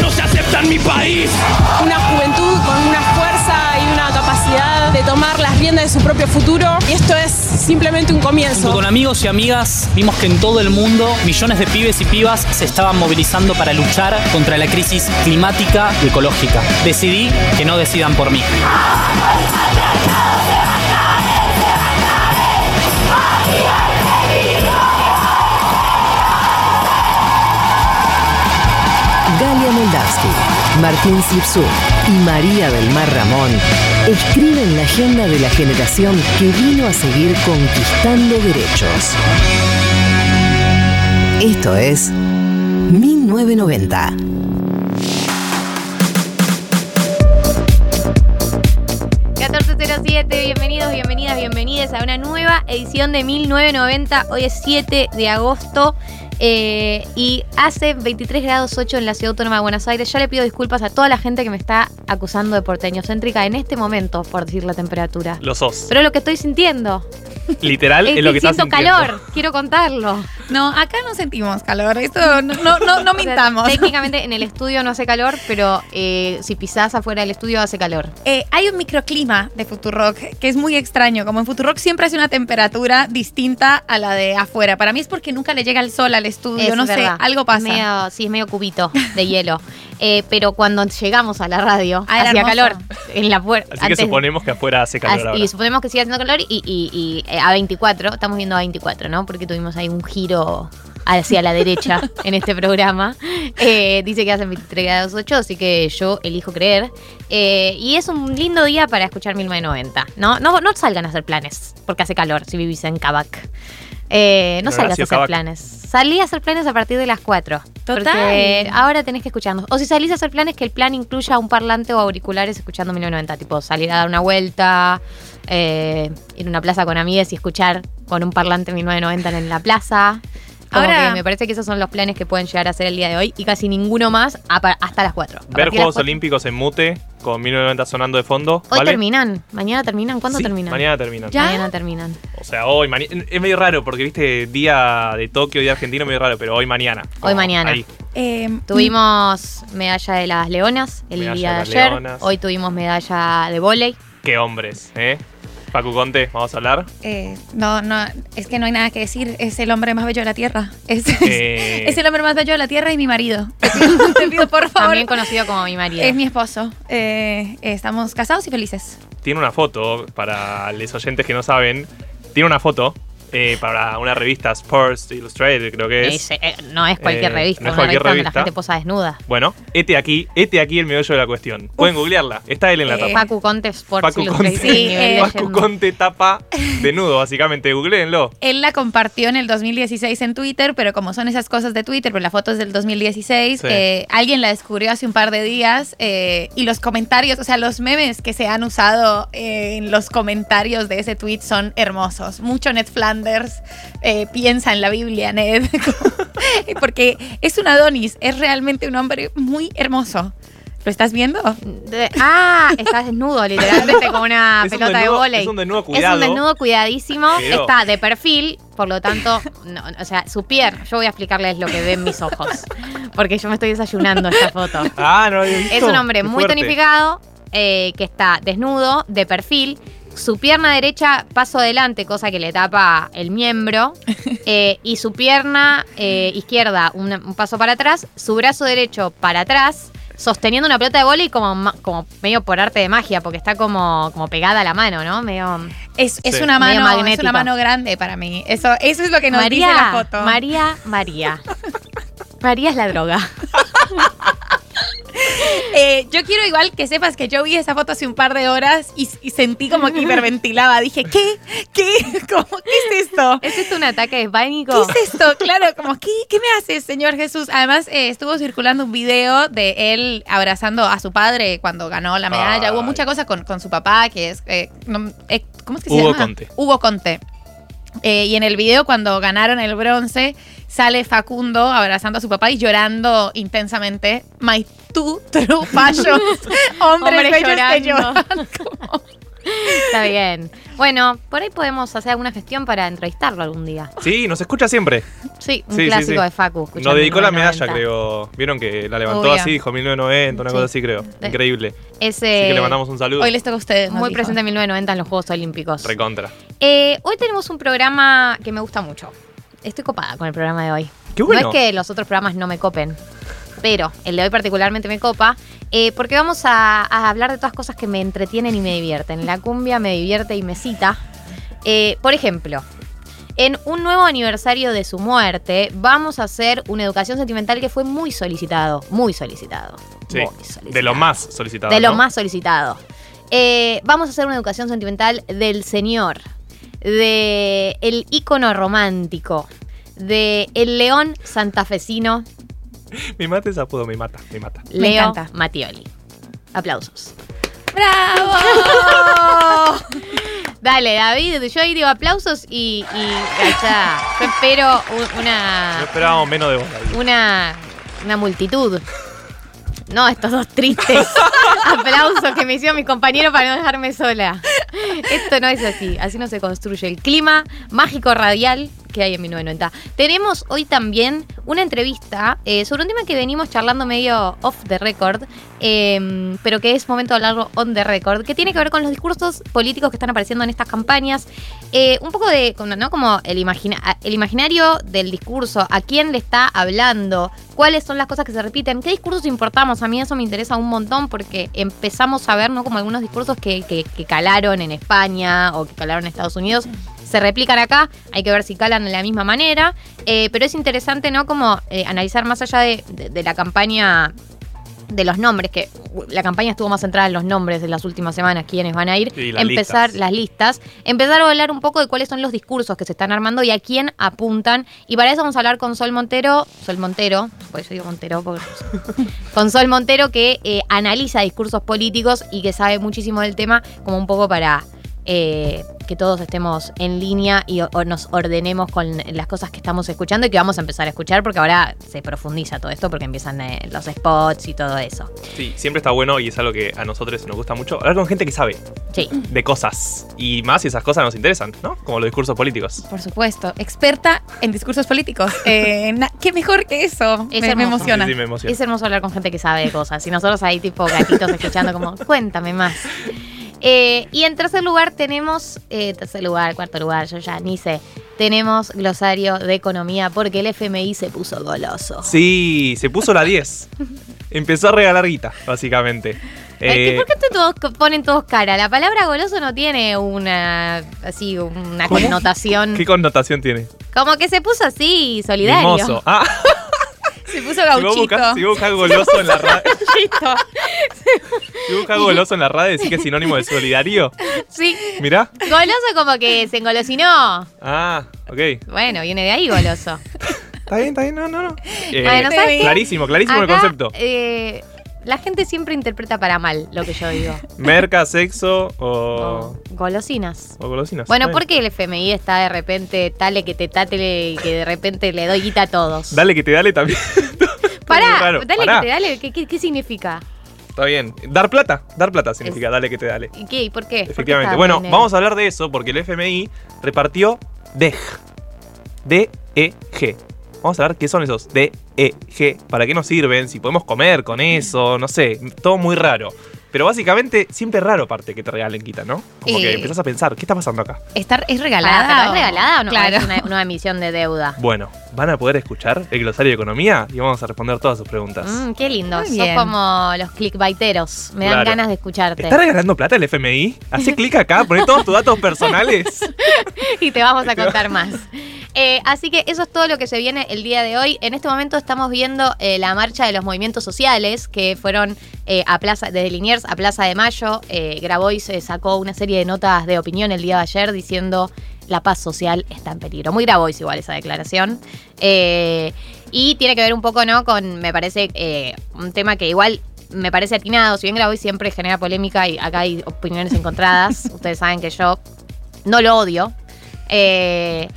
no se acepta en mi país. Una juventud con una fuerza y una capacidad de tomar las riendas de su propio futuro. Y esto es simplemente un comienzo. Con amigos y amigas vimos que en todo el mundo millones de pibes y pibas se estaban movilizando para luchar contra la crisis climática y ecológica. Decidí que no decidan por mí. Galia Moldavsky, Martín Slipsuk y María del Mar Ramón escriben la agenda de la generación que vino a seguir conquistando derechos. Esto es 1990. bienvenidos, bienvenidas, bienvenidas a una nueva edición de 1990. Hoy es 7 de agosto eh, y hace 23 grados 8 en la Ciudad Autónoma de Buenos Aires. Ya le pido disculpas a toda la gente que me está acusando de porteñocéntrica en este momento por decir la temperatura. Lo sos. Pero lo que estoy sintiendo. Literal es, lo que estás sintiendo. calor, quiero contarlo. No, acá no sentimos calor. Esto no, no, no, no mintamos. técnicamente en el estudio no hace calor, pero eh, si pisás afuera del estudio hace calor. Eh, hay un microclima de Futurock que es muy extraño. Como en Futurock siempre hace una temperatura distinta a la de afuera. Para mí es porque nunca le llega el sol al estudio. no sé, algo pasa. sí, es medio cubito de hielo. Eh, pero cuando llegamos a la radio, ah, hacía calor en la puerta. Así que suponemos que afuera hace calor. Y suponemos que sigue haciendo calor y, a 24, estamos viendo a 24, ¿no? Porque tuvimos ahí un giro hacia la derecha en este programa. Eh, dice que hacen 23 grados 8, así que yo elijo creer. Eh, y es un lindo día para escuchar 1990. ¿no? No, no salgan a hacer planes, porque hace calor si vivís en Cabac. Eh, no salgas a hacer planes. Salí a hacer planes a partir de las 4. Total. Porque ahora tenés que escucharnos. O si salís a hacer planes, que el plan incluya un parlante o auriculares escuchando 1990. Tipo, salir a dar una vuelta, ir a una plaza con amigues y escuchar con un parlante 1990 en la plaza. Ahora, me parece que esos son los planes que pueden llegar a ser el día de hoy y casi ninguno más hasta las 4. Ver Juegos Olímpicos en mute con 1990 sonando de fondo. Hoy terminan, mañana terminan, ¿cuándo terminan? Mañana terminan. Mañana terminan. O sea, hoy, es medio raro porque viste día de Tokio, día argentino, medio raro, pero hoy mañana. Hoy mañana. Eh, tuvimos medalla de las leonas el día de, ayer. Hoy tuvimos medalla de volei. Qué hombres, ¿eh? Pacu Conte, vamos a hablar. Eh, no, no, es que no hay nada que decir. Es el hombre más bello de la tierra. Es, eh. el hombre más bello de la tierra y mi marido. Te pido, por favor. También conocido como mi marido. Es mi esposo. Eh, estamos casados y felices. Tiene una foto, para los oyentes que no saben, tiene una foto eh, para una revista Sports Illustrated, creo que es. Eh, no es cualquier eh, revista, no es cualquier revista, donde la gente posa desnuda. Bueno, este aquí, este aquí el meollo de la cuestión. Pueden googlearla, está él en la tapa. Pacu Conte Sports Pacu Conte, sí, Pacu Conte tapa desnudo, básicamente, googleenlo. Él la compartió en el 2016 en Twitter, pero como son esas cosas de Twitter, pero la foto es del 2016, alguien la descubrió hace un par de días y los comentarios, o sea, los memes que se han usado en los comentarios de ese tweet son hermosos. Mucho Eh, piensa en la Biblia, Ned. Porque es un Adonis, es realmente un hombre muy hermoso. ¿Lo estás viendo? ah, estás desnudo, literalmente, como una pelota de volei. Es un desnudo cuidado. Es un desnudo cuidadísimo. Está de perfil, por lo tanto, o sea, su piel. Yo voy a explicarles lo que ven mis ojos. Porque yo me estoy desayunando esta foto. Ah, no había visto. Es un hombre muy tonificado, eh, que está desnudo, de perfil su pierna derecha paso adelante, cosa que le tapa el miembro, eh, y su pierna eh, izquierda un, paso para atrás, su brazo derecho para atrás, sosteniendo una pelota de volei como, como medio por arte de magia, porque está como, como pegada a la mano, ¿no? Medio. Es, una mano, es una mano grande para mí. Eso, eso es lo que nos María, dice la foto. María, María. María es la droga. Eh, yo quiero igual que sepas que yo vi esa foto hace un par de horas y, y sentí como que hiperventilaba. Dije, ¿qué? ¿Qué? ¿Cómo? ¿Qué es esto? ¿Es esto un ataque de pánico? ¿Qué es esto? Claro, como, ¿qué, qué me haces, Señor Jesús? Además, eh, estuvo circulando un video de él abrazando a su padre cuando ganó la medalla. Hubo mucha cosa con, con su papá, que es. eh, no- eh, ¿Cómo es que se Hugo llama? Conte. Hugo Conte. Eh, y en el video, cuando ganaron el bronce, sale Facundo abrazando a su papá y llorando intensamente. My two true passions. Hombres Hombres bellos que llorando. lloran. Está bien. Bueno, por ahí podemos hacer alguna gestión para entrevistarlo algún día. Sí, nos escucha siempre. Sí, un Sí, clásico sí. de Facu. Nos dedicó la 1990. medalla, creo. Vieron que la levantó Obvio. así, dijo 1990, una Sí. cosa así, creo. De- Increíble. Ese, Así que le mandamos un saludo. Hoy les toca a ustedes. muy dijo. presente en 1990 en los Juegos Olímpicos. Recontra. Eh, hoy tenemos un programa que me gusta mucho. Estoy copada con el programa de hoy. Qué bueno. No es que los otros programas no me copen, pero el de hoy particularmente me copa, eh, porque vamos a, a hablar de todas cosas que me entretienen y me divierten. La cumbia me divierte y me cita. Eh, por ejemplo, en un nuevo aniversario de su muerte, vamos a hacer una educación sentimental que fue muy solicitado, muy solicitado. Sí. muy solicitado. De lo más solicitado. De lo ¿no? más solicitado. Eh, vamos a hacer una educación sentimental del señor, de el ícono romántico, de el león santafesino, Mi mata ese apodo, me mata, me mata. Me Leo encanta. Mattioli. Aplausos. ¡Bravo! Dale, David, yo ahí digo aplausos y, y allá. Yo espero un- No una, esperábamos menos de vos, David. una, una multitud. No, estos dos tristes. Aplausos que me hicieron mis compañeros para no dejarme sola. Esto no es así, así no se construye. El clima mágico radial que hay en 1990. Tenemos hoy también una entrevista eh, sobre un tema que venimos charlando medio off the record, eh, pero que es momento de hablarlo on the record, que tiene que ver con los discursos políticos que están apareciendo en estas campañas. Eh, un poco de, ¿no? Como el, imagina- el imaginario del discurso, a quién le está hablando, cuáles son las cosas que se repiten, qué discursos importamos. A mí eso me interesa un montón porque empezamos a ver, ¿no? Como algunos discursos que- que calaron en España o que calaron en Estados Unidos. Se replican acá, hay que ver si calan de la misma manera, eh, pero es interesante, ¿no? Como eh, analizar más allá de- de- de la campaña de los nombres, que la campaña estuvo más centrada en los nombres en las últimas semanas, quiénes van a ir, las empezar listas. las listas, empezar a hablar un poco de cuáles son los discursos que se están armando y a quién apuntan. Y para eso vamos a hablar con Sol Montero, Sol Montero, por eso digo Montero, porque- con Sol Montero que eh, analiza discursos políticos y que sabe muchísimo del tema, como un poco para eh, que todos estemos en línea y o- o nos ordenemos con las cosas que estamos escuchando y que vamos a empezar a escuchar porque ahora se profundiza todo esto porque empiezan eh, los spots y todo eso. Sí, siempre está bueno y es algo que a nosotros nos gusta mucho. Hablar con gente que sabe Sí. de cosas. Y más si esas cosas nos interesan, ¿no? Como los discursos políticos. Por supuesto, experta en discursos políticos. Eh, na- ¿Qué mejor que eso? Es me, emociona. Sí, sí, me emociona. Es hermoso hablar con gente que sabe de cosas y nosotros ahí tipo gatitos escuchando como, cuéntame más. Eh, y en tercer lugar tenemos, eh, tercer lugar, cuarto lugar, yo ya ni sé, tenemos glosario de economía porque el FMI se puso goloso. Sí, se puso la 10. Empezó a regalar guita, básicamente. Eh, ¿Por qué todos ponen todos cara? La palabra goloso no tiene una así una ¿Cómo? connotación. ¿Qué connotación tiene? Como que se puso así, solidario. Mimoso. Ah, Se puso si gauchito. buscas, si vos buscas goloso en la radio. Si vos buscas goloso en la radio, decís que es sinónimo de solidario. Sí. Mirá. Goloso como que se engolosinó. Ah, ok. Bueno, viene de ahí goloso. Está bien, está bien, no, no, no. Eh, Bueno, ¿sabes qué? clarísimo, clarísimo el concepto. eh, la gente siempre interpreta para mal lo que yo digo. Merca, sexo o, O golosinas. o golosinas. Bueno, ¿por qué el FMI está de repente tale que te tate y que de repente le doy guita a todos? Dale que te dale también. Pará, raro. dale Pará. que te dale. ¿Qué, qué, qué significa? Está bien. Dar plata. Dar plata significa dale que te dale. ¿Y qué? ¿Y por qué? ¿Por qué Efectivamente. Bueno, bien, vamos a hablar de eso porque el FMI repartió DEG. D-E-G. Vamos a ver qué son esos D-E-G. ¿Para qué nos sirven? Si podemos comer con eso, no sé. Todo muy raro. Pero básicamente, siempre es raro, aparte, que te regalen quita, ¿no? Como que Eh. empezás a pensar, ¿qué está pasando acá? Estar, ¿Es Pará, regalada? ¿pero ¿Es regalada o no? Claro. Es una, una emisión de deuda. Bueno, van a poder escuchar el glosario de economía y vamos a responder todas sus preguntas. Mm, qué lindo. Muy Sos bien. como los clickbaiteros. Me dan ganas de escucharte. ¿Está regalando plata el FMI? Hace clic acá, poné todos tus datos personales. y te vamos a contar más. Eh, así que eso es todo lo que se viene el día de hoy. En este momento estamos viendo eh, la marcha de los movimientos sociales que fueron eh, a Plaza, desde Liniers a Plaza de Mayo. Eh, Grabois sacó una serie de notas de opinión el día de ayer diciendo la paz social está en peligro. Muy Grabois igual esa declaración. Eh, y tiene que ver un poco, ¿no? Con, me parece, eh, un tema que igual me parece atinado. Si bien Grabois siempre genera polémica y acá hay opiniones encontradas, ustedes saben que yo no lo odio. Eh,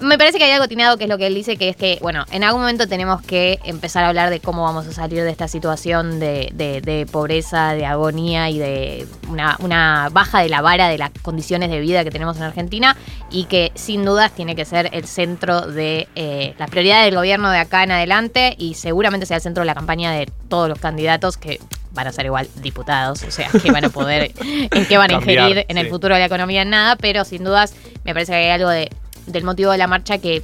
me parece que hay algo atinado que es lo que él dice, que es que, bueno, en algún momento tenemos que empezar a hablar de cómo vamos a salir de esta situación de, de- de pobreza, de agonía y de una, una baja de la vara de las condiciones de vida que tenemos en Argentina y que sin dudas tiene que ser el centro de eh, la prioridad del gobierno de acá en adelante y seguramente sea el centro de la campaña de todos los candidatos que van a ser igual diputados, o sea, que van a poder, en qué van a Cambiar, ingerir en el futuro de la economía nada, pero sin dudas me parece que hay algo de, del motivo de la marcha que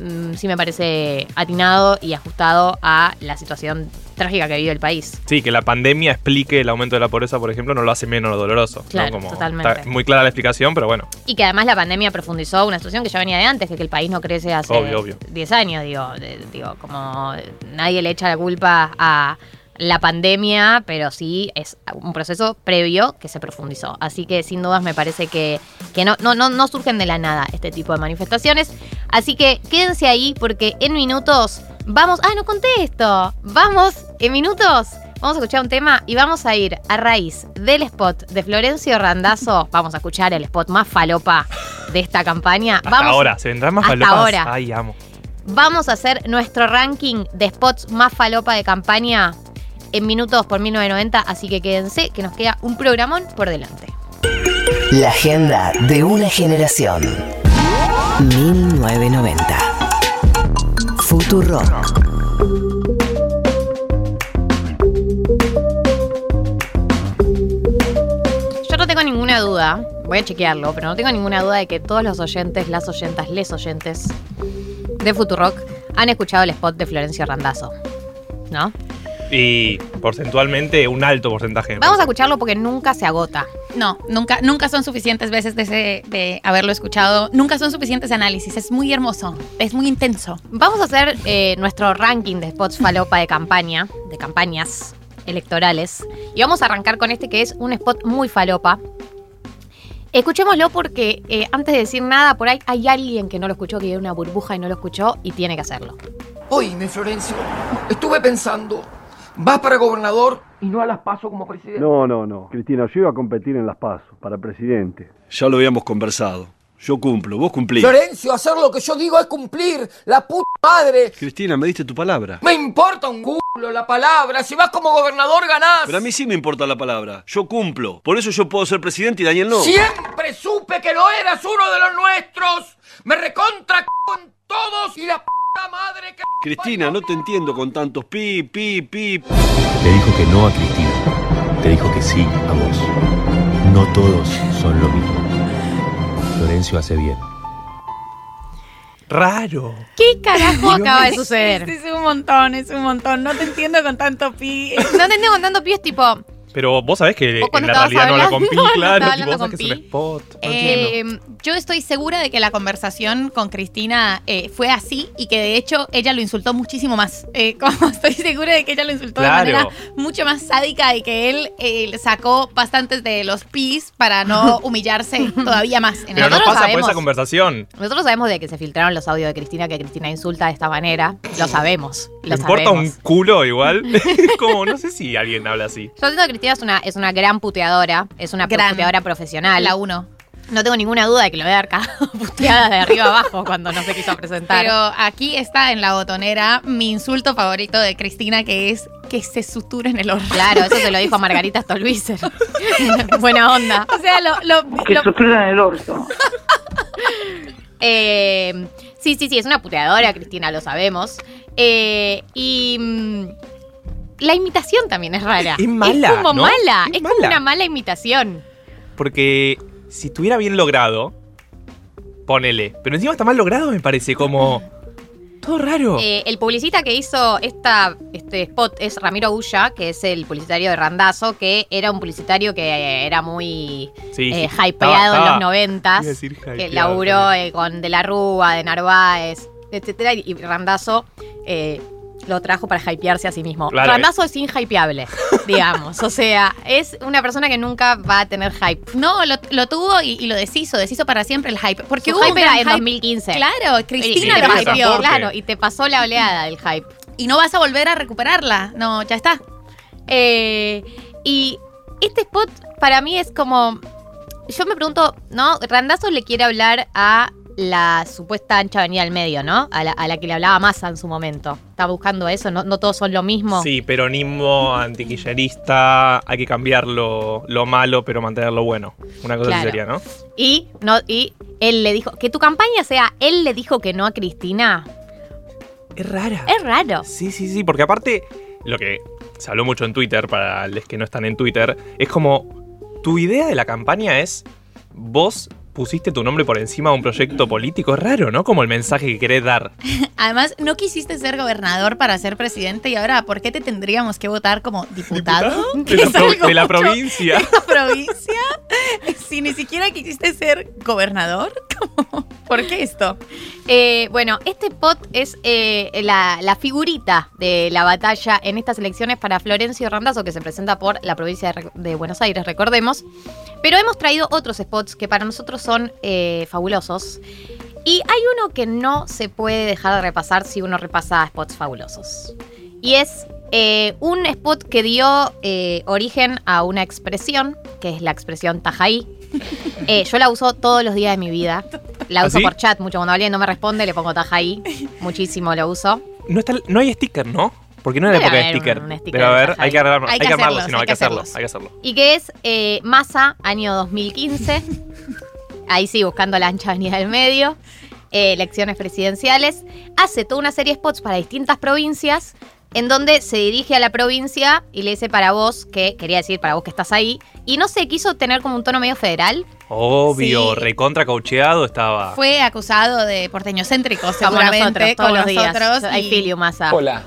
mm, sí me parece atinado y ajustado a la situación trágica que vive el país. Sí, que la pandemia explique el aumento de la pobreza, por ejemplo, no lo hace menos doloroso. ¿no? Claro, Como totalmente. Está muy clara la explicación, pero bueno. Y que además la pandemia profundizó una situación que ya venía de antes, que, que el país no crece hace Obvio, obvio. 10 años, digo, de- digo, como nadie le echa la culpa a la pandemia, pero sí es un proceso previo que se profundizó. Así que sin dudas me parece que, que no, no, no, no surgen de la nada este tipo de manifestaciones. Así que quédense ahí porque en minutos vamos... Ah, no conté esto. Vamos, en minutos Vamos a escuchar un tema y vamos a ir a raíz del spot de Florencio Randazzo. Vamos a escuchar el spot más falopa de esta campaña. Hasta vamos, ahora, ¿se vendrán más hasta falopas? ahora. Ay, amo. Vamos a hacer nuestro ranking de spots más falopa de campaña en minutos por 1990. Así que quédense, que nos queda un programón por delante. La agenda de una generación. 1990. Futurock. Yo no tengo ninguna duda, voy a chequearlo, pero no tengo ninguna duda de que todos los oyentes, las oyentas, les oyentes de Futurock han escuchado el spot de Florencio Randazzo. ¿No? Y porcentualmente, un alto porcentaje. Vamos a escucharlo porque nunca se agota. No, nunca, nunca son suficientes veces de, ese- de haberlo escuchado. Nunca son suficientes análisis. Es muy hermoso. Es muy intenso. Vamos a hacer eh, nuestro ranking de spots falopa de campaña, de campañas electorales. Y vamos a arrancar con este que es un spot muy falopa. Escuchémoslo porque eh, antes de decir nada, por ahí hay alguien que no lo escuchó, que hay una burbuja y no lo escuchó y tiene que hacerlo. Oíme, Florencio, estuve pensando, vas para gobernador y no a las paso como presidente. No, no, no. Cristina, yo iba a competir en las PASO para presidente. Ya lo habíamos conversado. Yo cumplo, vos cumplís. Florencio, hacer lo que yo digo es cumplir, la puta madre. Cristina, me diste tu palabra. Me importa un culo la palabra, si vas como gobernador ganás. Pero a mí sí me importa la palabra. Yo cumplo. Por eso yo puedo ser presidente y Daniel no. Siempre supe que lo eras uno de los nuestros. Me recontra con todos y la puta madre que... Cristina, no te entiendo con tantos pi, pi, pi. Le dijo que no a Cristina. Te dijo que sí a vos. No todos son lo mismo. Florencio hace bien. Raro. ¿Qué carajo acaba de suceder? Es, es un montón, es un montón. No te entiendo con tanto pi. No te entiendo con tanto pie, es tipo. Pero vos sabés que en la realidad no la compí, no claro. estaba tipo, vos que es un spot. No. Eh, yo estoy segura de que la conversación con Cristina eh, fue así y que de hecho ella lo insultó muchísimo más. Eh, como estoy segura de que ella lo insultó Claro. de manera mucho más sádica y que él sacó bastantes de los pis para no humillarse todavía más. En Pero no nosotros pasa por esa conversación. Nosotros sabemos de que se filtraron los audios de Cristina, que Cristina insulta de esta manera. Lo sabemos. Lo importa sabemos. un culo igual. como, no sé si alguien habla así. Yo siento que Cristina es una, es una gran puteadora, es una Gran. puteadora profesional. La uno. No tengo ninguna duda de que lo voy a dar cada puteada de arriba abajo cuando no se quiso presentar. Pero aquí está en la botonera mi insulto favorito de Cristina, que es que se sutura en el orto. Claro, eso se lo dijo a Margarita Stolbizer. Buena onda. O sea, lo, lo- Que lo- sutura en el orto. Eh, sí, sí, sí, es una puteadora, Cristina, lo sabemos. Eh, y mm, la imitación también es rara. Es mala, Es como ¿no? mala. Es Es, como una mala imitación. Porque si estuviera bien logrado, ponele. Pero encima está mal logrado, me parece. Como. Todo raro. Eh, el publicista que hizo esta, este spot es Ramiro Ulla, que es el publicitario de Randazo, que era un publicitario que eh, era muy Sí, eh, sí. hypeado Estaba- en los noventas, que laburó eh, con De la Rúa, de Narváez, etcétera, y Randazo eh, lo trajo para hypearse a sí mismo. Claro, Randazo es inhypeable, digamos. O sea, es una persona que nunca va a tener hype. No, lo, lo tuvo y, y lo deshizo, deshizo para siempre el hype. Porque Su hubo un hype era en hype. 2015. Claro, Cristina Y lo hypeó. Claro, y te pasó la oleada del hype. Y no vas a volver a recuperarla. No, ya está. Eh, y este spot para mí es como. Yo me pregunto, ¿no? Randazo le quiere hablar a la supuesta ancha avenida del medio, ¿no? A la, a la que le hablaba Massa en su momento. Está buscando eso, ¿no? No todos son lo mismo. Sí, peronismo, antiquillerista, hay que cambiar lo, lo malo, pero mantener lo bueno. Una cosa así Claro. sería, ¿no? Y, no, y él le dijo. Que tu campaña sea, él le dijo que no a Cristina. Es rara. Es raro. Sí, sí, sí, porque aparte, lo que se habló mucho en Twitter, para los que no están en Twitter, es como, tu idea de la campaña es, vos pusiste tu nombre por encima de un proyecto político, es raro, ¿no? Como el mensaje que querés dar. Además, no quisiste ser gobernador para ser presidente y ahora, ¿por qué te tendríamos que votar como diputado? De la, de provincia. ¿De la provincia? Si ni siquiera quisiste ser gobernador. ¿Cómo? ¿Por qué esto? Eh, bueno, este spot es eh, la, la figurita de la batalla en estas elecciones para Florencio Randazzo, que se presenta por la provincia de, de Buenos Aires, recordemos. Pero hemos traído otros spots que para nosotros son eh, fabulosos. Y hay uno que no se puede dejar de repasar si uno repasa spots fabulosos. Y es eh, un spot que dio eh, origen a una expresión, que es la expresión tajaí. Eh, yo la uso todos los días de mi vida. La ¿Ah, uso sí? por chat mucho. Cuando alguien no me responde, le pongo tajaí. Muchísimo lo uso. No, está, no hay sticker, ¿no? Porque no es la época de sticker. un sticker Debe de haber, Tajaí. hay que armarlo, Hay hay que armarlo, hacerlos, si no, hay hay que hacerlo, hay que hacerlo. Y que es eh, Massa, año 2015. Ahí sí, buscando la ancha avenida del medio. Eh, elecciones presidenciales. Hace toda una serie de spots para distintas provincias. En donde se dirige a la provincia y le dice para vos, que quería decir para vos que estás ahí. Y no sé, quiso tener como un tono medio federal. Obvio, Sí. recontra caucheado estaba. Fue acusado de porteño céntrico, Como seguramente. nosotros, todos los días. nosotros, I y- feel you, Massa. Hola.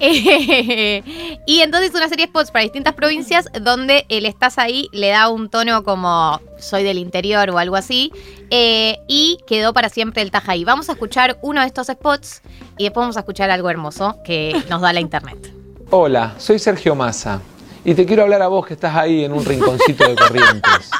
Eh, y entonces una serie de spots para distintas provincias donde el estás ahí le da un tono como soy del interior o algo así. eh, y quedó para siempre el taja ahí. Vamos a escuchar uno de estos spots y después vamos a escuchar algo hermoso que nos da la internet. Hola, soy Sergio Massa y te quiero hablar a vos que estás ahí en un rinconcito de Corrientes.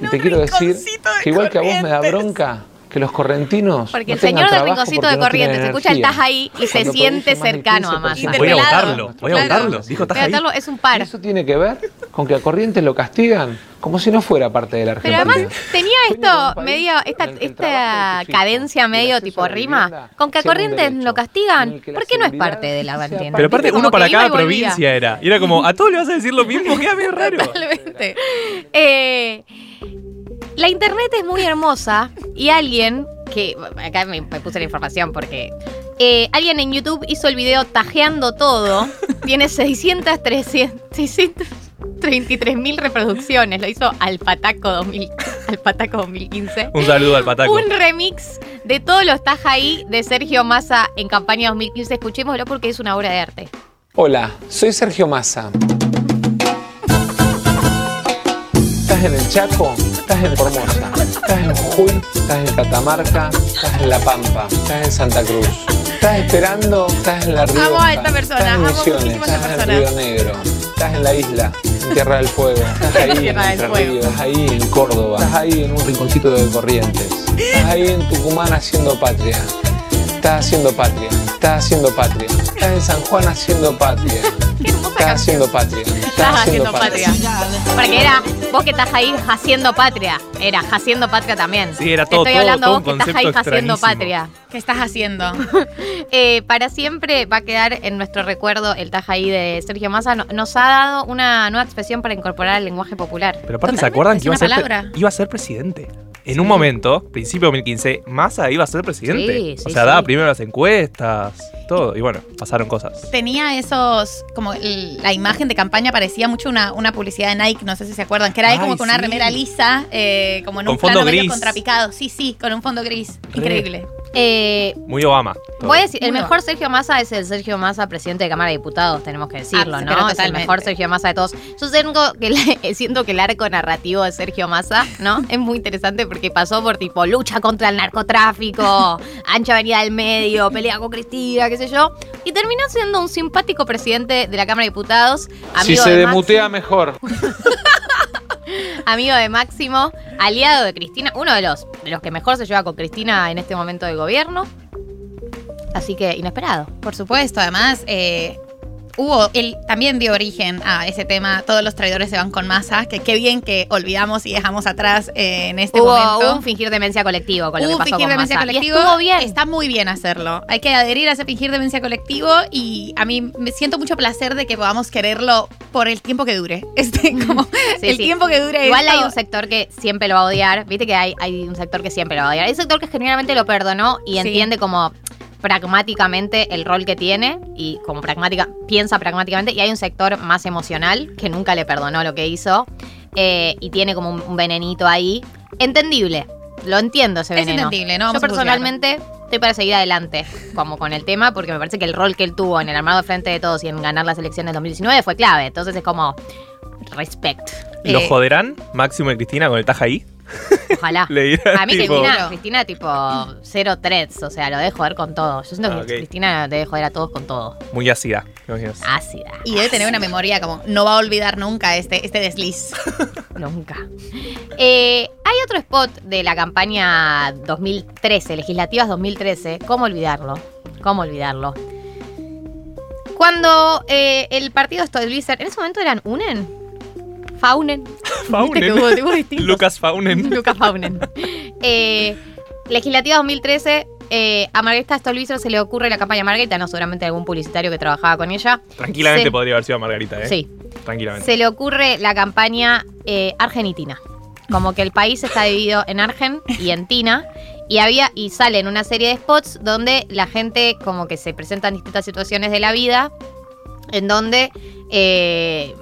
y te quiero decir que igual que a vos me da bronca que los correntinos Porque no el señor del rinconcito de no Corrientes escucha el ahí y se siente cercano a 15% Massa. Voy a votarlo, voy a Claro. votarlo. Dijo taja ahí. Votarlo es un par. Eso tiene que ver con que a Corrientes lo castigan como si no fuera parte de la Pero Argentina. además tenía esto medio, esta, esta cadencia medio tipo rima, con que a Corrientes lo castigan, ¿por qué no es parte de la Argentina? Pero aparte, uno para cada provincia era. Y era como, a todos le vas a decir lo mismo, queda medio raro. Totalmente. Eh, la internet es muy hermosa y alguien que acá me, me puse la información porque eh, alguien en YouTube hizo el video tajeando todo. Tiene 600, 300, 633 mil reproducciones. Lo hizo Alpataco 2000, Alpataco 2015. Un saludo al pataco. Un remix de todos los taja ahí de Sergio Massa en campaña 2015. Escuchémoslo porque es una obra de arte. Hola, soy Sergio Massa. ¿Estás en el Chaco? ¿Estás en Formosa? ¿Estás en Jujuy? ¿Estás en Catamarca? ¿Estás en La Pampa? ¿Estás en Santa Cruz? ¿Estás esperando? ¿Estás en La Rioja? Amo a esta persona, ¿Estás en amo Misiones? a esta ¿Estás en persona. Río Negro? ¿Estás en la isla? En Tierra del Fuego? ¿Estás ahí en Entre. Ríos? ¿Estás ahí en Córdoba? ¿Estás ahí en un rinconcito de Corrientes? ¿Estás ahí en Tucumán haciendo patria? Estás haciendo patria, estás haciendo patria, estás en San Juan haciendo patria, estás haciendo patria, Estás haciendo patria. Porque era vos que estás ahí haciendo patria. Era haciendo patria también. Sí, era todo- Estoy todo- hablando todo vos que estás ahí haciendo patria. ¿Qué estás haciendo? Eh, para siempre va a quedar en nuestro recuerdo el Tajaí de Sergio Massa. No- Nos ha dado una nueva expresión para incorporar al lenguaje popular. Pero aparte, ¿se Totalmente, acuerdan es que iba a, ser, iba a ser presidente? En un momento, principio de 2015, Massa iba a ser presidente. Sí, o sí, sea, sí. daba primero las encuestas, todo. Y bueno, pasaron cosas. Tenía esos, como la imagen de campaña parecía mucho una, una publicidad de Nike, no sé si se acuerdan, que era ahí Ay, como con una remera lisa, eh, como en Con un plano fondo medio gris. contrapicado. Sí, sí, con un fondo gris. Increíble. Eh, Muy Obama. todo. Voy a decir, el Muy mejor Sergio Massa es el Sergio Massa, presidente de Cámara de Diputados, tenemos que decirlo, Ah, ¿no? Es el mejor Sergio Massa de todos. Yo tengo que le- siento que el arco narrativo de Sergio Massa, ¿no? Es muy interesante porque pasó por tipo lucha contra el narcotráfico, ancha avenida del medio, pelea con Cristina, qué sé yo, y terminó siendo un simpático presidente de la Cámara de Diputados, Si se de Maxi- demutea mejor. amigo de Máximo, aliado de Cristina, uno de los, de los que mejor se lleva con Cristina en este momento de gobierno. Así que inesperado. Por supuesto, además, eh, hubo, él también dio origen a ese tema, todos los traidores se van con masa, que qué bien que olvidamos y dejamos atrás eh, en este hubo, momento. hubo un fingir demencia colectivo con lo Hubo que pasó fingir con demencia Massa. colectivo. Y estuvo bien. Está muy bien hacerlo. Hay que adherir a ese fingir demencia colectivo y a mí me siento mucho placer de que podamos quererlo por el tiempo que dure. Este, como Sí, el sí. tiempo que dure Igual esto. hay un sector que siempre lo va a odiar. Viste que hay, hay un sector que siempre lo va a odiar. Hay un sector que generalmente lo perdonó y Sí. entiende como pragmáticamente el rol que tiene y como pragmática, piensa pragmáticamente. Y hay un sector más emocional que nunca le perdonó lo que hizo eh, y tiene como un, un venenito ahí. Entendible. Lo entiendo ese Es veneno. entendible, no Yo vamos personalmente estoy para seguir adelante como con el tema porque me parece que el rol que él tuvo en el armado de frente de todos y en ganar las elecciones de 2019 fue clave. Entonces es como respect. ¿Lo Eh, joderán Máximo y Cristina con el taja ahí? Ojalá. Le A mí tipo- Cristina, Cristina tipo cero threats, o sea, lo debe joder con todo. Yo siento Ah, que. Cristina debe joder a todos con todo. Muy ácida. ¿te imaginas? Ácida. Y debe tener una memoria como, no va a olvidar nunca este, este desliz. Nunca. Eh, hay otro spot de la campaña 2013, legislativas 2013. ¿Cómo olvidarlo? ¿Cómo olvidarlo? Cuando eh, el partido Stolbizer, en ese momento eran UNEN, Faunen, Faunen. Lucas Faunen. Lucas Faunen. Eh, legislativa 2013, eh, a Margarita Stolbizer se le ocurre la campaña Margarita, no seguramente algún publicitario que trabajaba con ella. Tranquilamente Se- podría haber sido Margarita, ¿eh? Sí. Tranquilamente. Se le ocurre la campaña eh, argenitina. Como que el país está dividido en Argen y en Tina. Y había, y salen una serie de spots donde la gente como que se presentan distintas situaciones de la vida. En donde eh,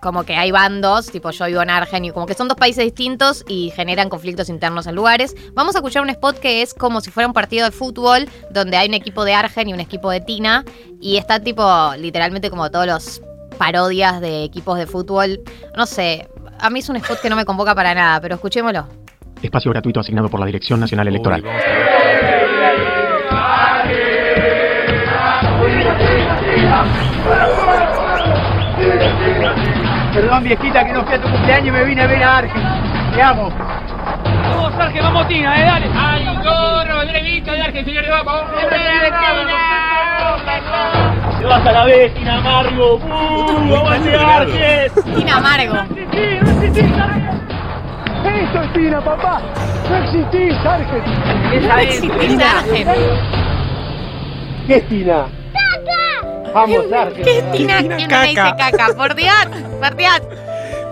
como que hay bandos, tipo yo vivo en Argen, y como que son dos países distintos y generan conflictos internos en lugares. Vamos a escuchar un spot que es como si fuera un partido de fútbol, donde hay un equipo de Argen y un equipo de Tina, y está tipo literalmente como todos los parodias de equipos de fútbol. No sé, a mí es un spot que no me convoca para nada, pero escuchémoslo. Espacio gratuito asignado por la Dirección Nacional Electoral. Perdón, viejita, que no fui a tu cumpleaños y me vine a ver a Argen. Te amo. Vamos, Arge, vamos, Tina, eh, dale. ¡Ay, gorro, Andrevita de Arge, señores, vamos! Te vas a la vez, Tina Amargo. ¡Uh, aguante Argen! Tina Amargo. Eso es Tina, papá. No existís, Argen. No existís, Argen. ¿Qué es Tina? Vamos, Argen. ¿Qué es Tina? ¿Quién no me dice caca? Por Dios, por Dios.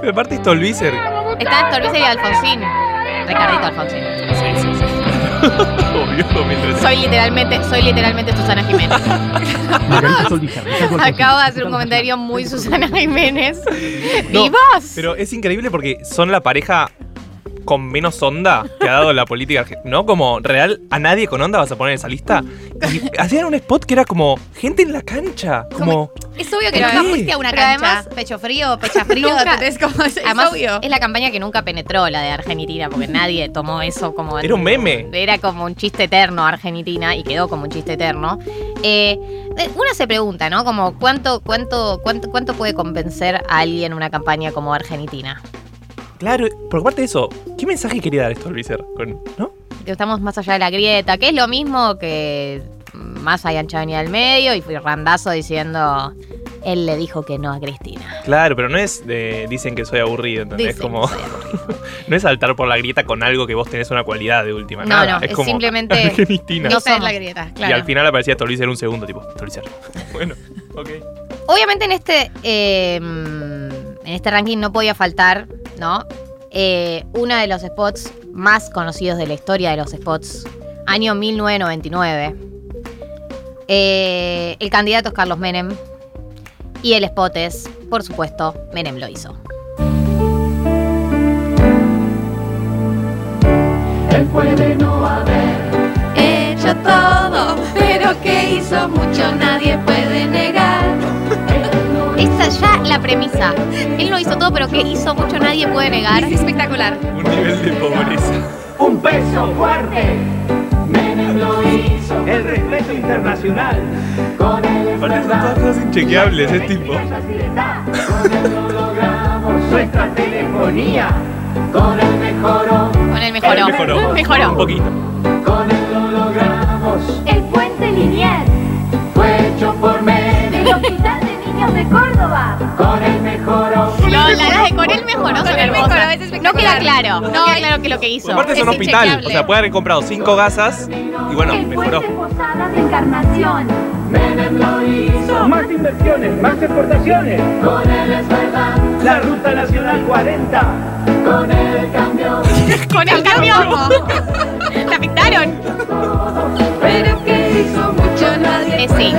Pero aparte Stolbizer. Está Stolbizer y Alfonsín. Ricardito Alfonsín. Sí, sí, sí. Obvio, 2013. Soy literalmente, soy literalmente Susana Jiménez. Acabo de hacer un comentario muy Susana Jiménez. No, ¿Y vos? Pero es increíble porque son la pareja con menos onda que ha dado la política argentina. ¿No? Como real, a nadie con onda vas a poner en esa lista. Y hacían un spot que era como gente en la cancha. Como. Es obvio que ¿Por nunca qué? fuiste a una Pero cancha. además- pecho frío, pecha frío. Como es, es Además, obvio. es la campaña que nunca penetró, la de Argentina, porque nadie tomó eso como... Era un meme. Era como un chiste eterno Argentina y quedó como un chiste eterno. Eh, eh, uno se pregunta, ¿no? Como cuánto, cuánto, cuánto, cuánto puede convencer a alguien una campaña como Argentina. Claro, por parte de eso, ¿qué mensaje quería dar Stolbizer? Con, ¿No? Que estamos más allá de la grieta, que es lo mismo que más hay ancha venía del medio y fui randazo diciendo, él le dijo que no a Cristina. Claro, pero no es de. Dicen que soy aburrido, ¿entendés? Dicen como. que soy no es saltar por la grieta con algo que vos tenés una cualidad de última. No, nada. no, es como simplemente-. No es somos. la grieta, Y claro. al final aparecía Stolbizer un segundo, tipo, Stolbizer. bueno, ok. Obviamente en este, eh, en este ranking no podía faltar, ¿no? Eh, uno de los spots más conocidos de la historia de los spots, año 1999. Eh, el candidato es Carlos Menem y el spot es, por supuesto, Menem lo hizo. Él puede no haber hecho todo, pero que hizo mucho nadie puede negar. Ya la premisa. Él no hizo todo, pero que hizo mucho nadie puede negar. Es espectacular. Un nivel de pobreza. Un peso fuerte. Menem lo hizo. El respeto internacional. Con él Aparte son todas cosas inchequeables, es tipo. nuestra telefonía. Con él mejoró. Con él mejoró. Mejoró. Mejoró. Un poquito. Con él lo logramos. El puente lineal Fue hecho por Menem. Niños de Córdoba. Con él mejoró. No, las de con él mejoró son hermosas. No queda claro. No queda claro que lo que hizo. Aparte es un hospital. O sea, puede haber comprado cinco gasas y bueno, el mejoró. de Encarnación. Menem lo hizo. Más inversiones, más exportaciones. Con él es verdad. La Ruta Nacional 40. Con él cambió. Con el camión. La pintaron. Pero que hizo mucho nadie Eh, sí.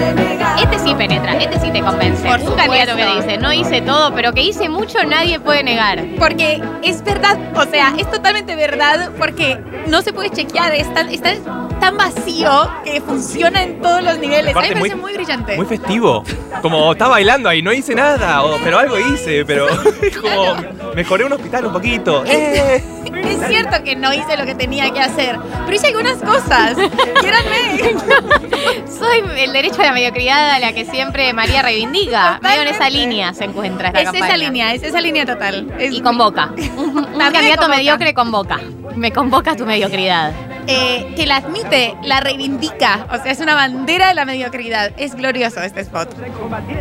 Este sí penetra, este sí te convence. Por un candidato que dice, no hice todo, pero que hice mucho, nadie puede negar. Porque es verdad, o sea, es totalmente verdad porque no se puede chequear, es tan, es tan- tan vacío que funciona en todos los niveles. Aparte, a mí me parece muy- muy, brillante. Muy festivo. Como está bailando ahí, no hice nada, o- pero algo hice, pero es como mejoré un hospital un poquito. ¡Eh! Es cierto que no hice lo que tenía que hacer, pero hice algunas cosas. Quieranme. Soy el derecho a la mediocridad a la que siempre María reivindica. Medio en esa línea se encuentra esta Es esa línea, es esa línea total. Es- Y convoca. Un, candidato convoca. mediocre convoca. Me convoca tu mediocridad. eh, que la admite, la reivindica. O sea, es una bandera de la mediocridad. Es glorioso este spot.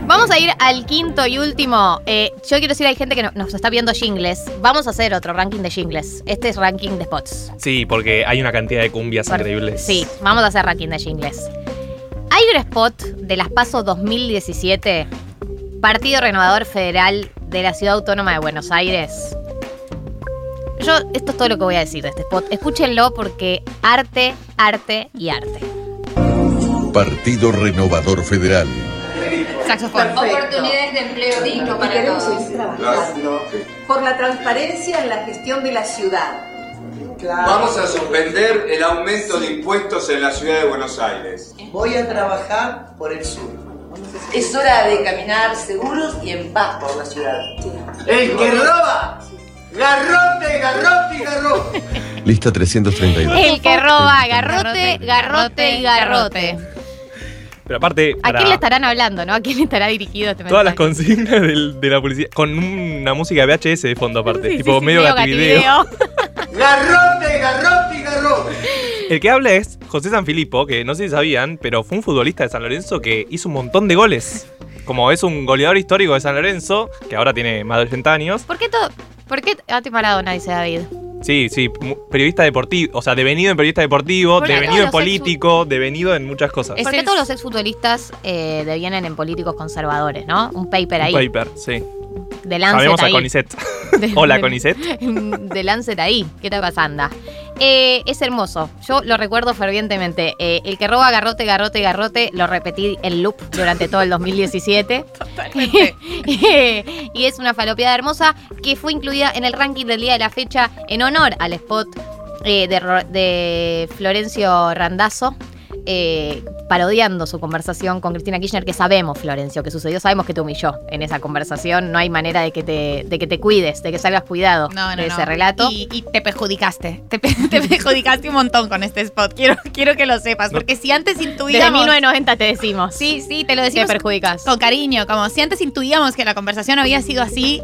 Vamos a ir al quinto y último. Eh, yo quiero decir, hay gente que no- nos está viendo jingles. Vamos a hacer otro ranking de jingles. Este es ranking de spots. Sí, porque hay una cantidad de cumbias Por- increíbles. Sí, vamos a hacer ranking de jingles. Hay un spot de las PASO 2017, Partido Renovador Federal de la Ciudad Autónoma de Buenos Aires. Yo, esto es todo lo que voy a decir de este spot. Escúchenlo porque arte, arte y arte. Partido Renovador Federal. Saxofón. Oportunidades de empleo digno para todos. trabajando por la transparencia en la gestión de la ciudad. Vamos a suspender el aumento de impuestos en la ciudad de Buenos Aires. Voy a trabajar por el sur. Es hora de caminar seguros y en paz por la ciudad. ¡El que roba! ¡Garrote, garrote y garrote! Lista 332. El que roba, garrote, garrote y garrote. Pero aparte, ¿A quién le estarán hablando, no? ¿A quién estará dirigido este todas las mensaje? consignas del- de la policía, con una música de VHS de fondo aparte, Sí, tipo sí, sí, medio medio gativideo. gativideo. ¡Garrote, garrote y garrote! El que habla es José Sanfilippo, que no sé si sabían, pero fue un futbolista de San Lorenzo que hizo un montón de goles. Como es un goleador histórico de San Lorenzo, que ahora tiene más de 80 años. ¿Por qué todo? ¿Por qué? Ah, estoy Maradona, dice David. Sí, sí, periodista deportivo, o sea, devenido en periodista deportivo, devenido en político, devenido en muchas cosas. ¿Por qué todos los exfutbolistas eh, devienen en políticos conservadores, no? Un paper ahí. Un paper, sí. De Lancet Sabemos a ahí. Conicet. De- Hola, de- Conicet. De Lancet ahí. ¿Qué te pasando? Eh, es hermoso. Yo lo recuerdo fervientemente. Eh, el que roba garrote, garrote, garrote, lo repetí en loop durante todo el 2017. y es una falopeada hermosa que fue incluida en el ranking del día de la fecha en honor al spot eh, de, de Florencio Randazzo. Eh, parodiando su conversación con Cristina Kirchner, que sabemos, Florencio, que sucedió, sabemos que te humilló en esa conversación, no hay manera de que te, de que te cuides, de que salgas cuidado No, no, de no. ese relato. Y, y te perjudicaste. Te, pe- te perjudicaste un montón con este spot. Quiero, quiero que lo sepas. Porque si antes Desde intuíamos. 1990 te decimos. Sí, sí, te lo decimos. Te perjudicas. Con cariño. Como si antes intuíamos que la conversación había sido así,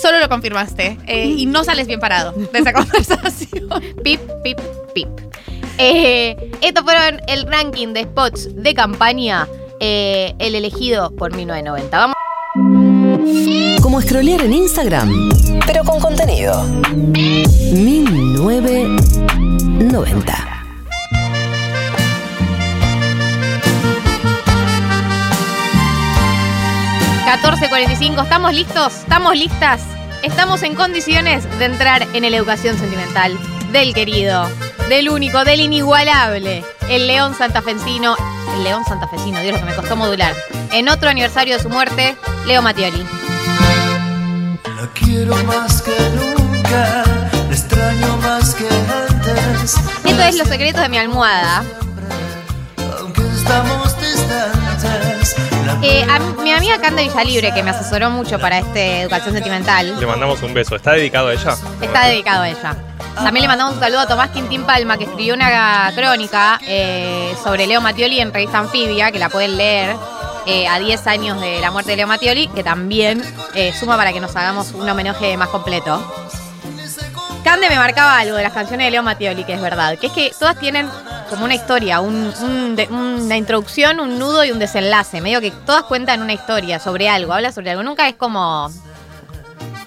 solo lo confirmaste. Eh, y no sales bien parado de esa conversación. Pip, pip, pip. Eh, estos fueron el ranking de spots de campaña, eh, el elegido por 1990. Vamos. Como scrollear en Instagram, pero con contenido. 1990. a 14.45, ¿estamos listos? ¿Estamos listas? Estamos en condiciones de entrar en el educación sentimental del querido, del único, del inigualable, el león santafesino, el león santafesino, Dios lo que me costó modular, en otro aniversario de su muerte, Leo Mattioli. La quiero más que nunca, la extraño más que antes. Esto es Los secretos de mi almohada. Aunque estamos distantes. Eh, a mi amiga Canda Villalibre, que me asesoró mucho para este Educación Sentimental. Le mandamos un beso. ¿Está dedicado a ella? Está dedicado a ella. También le mandamos un saludo a Tomás Quintín Palma, que escribió una crónica eh, sobre Leo Mattioli en Revista Anfibia, que la pueden leer eh, a 10 años de la muerte de Leo Mattioli, que también eh, suma para que nos hagamos un homenaje más completo. Cande me marcaba algo de las canciones de Leo Mattioli, que es verdad, que es que todas tienen como una historia, un- un de- una introducción, un nudo y un desenlace. Medio que todas cuentan una historia sobre algo, habla sobre algo. Nunca es como.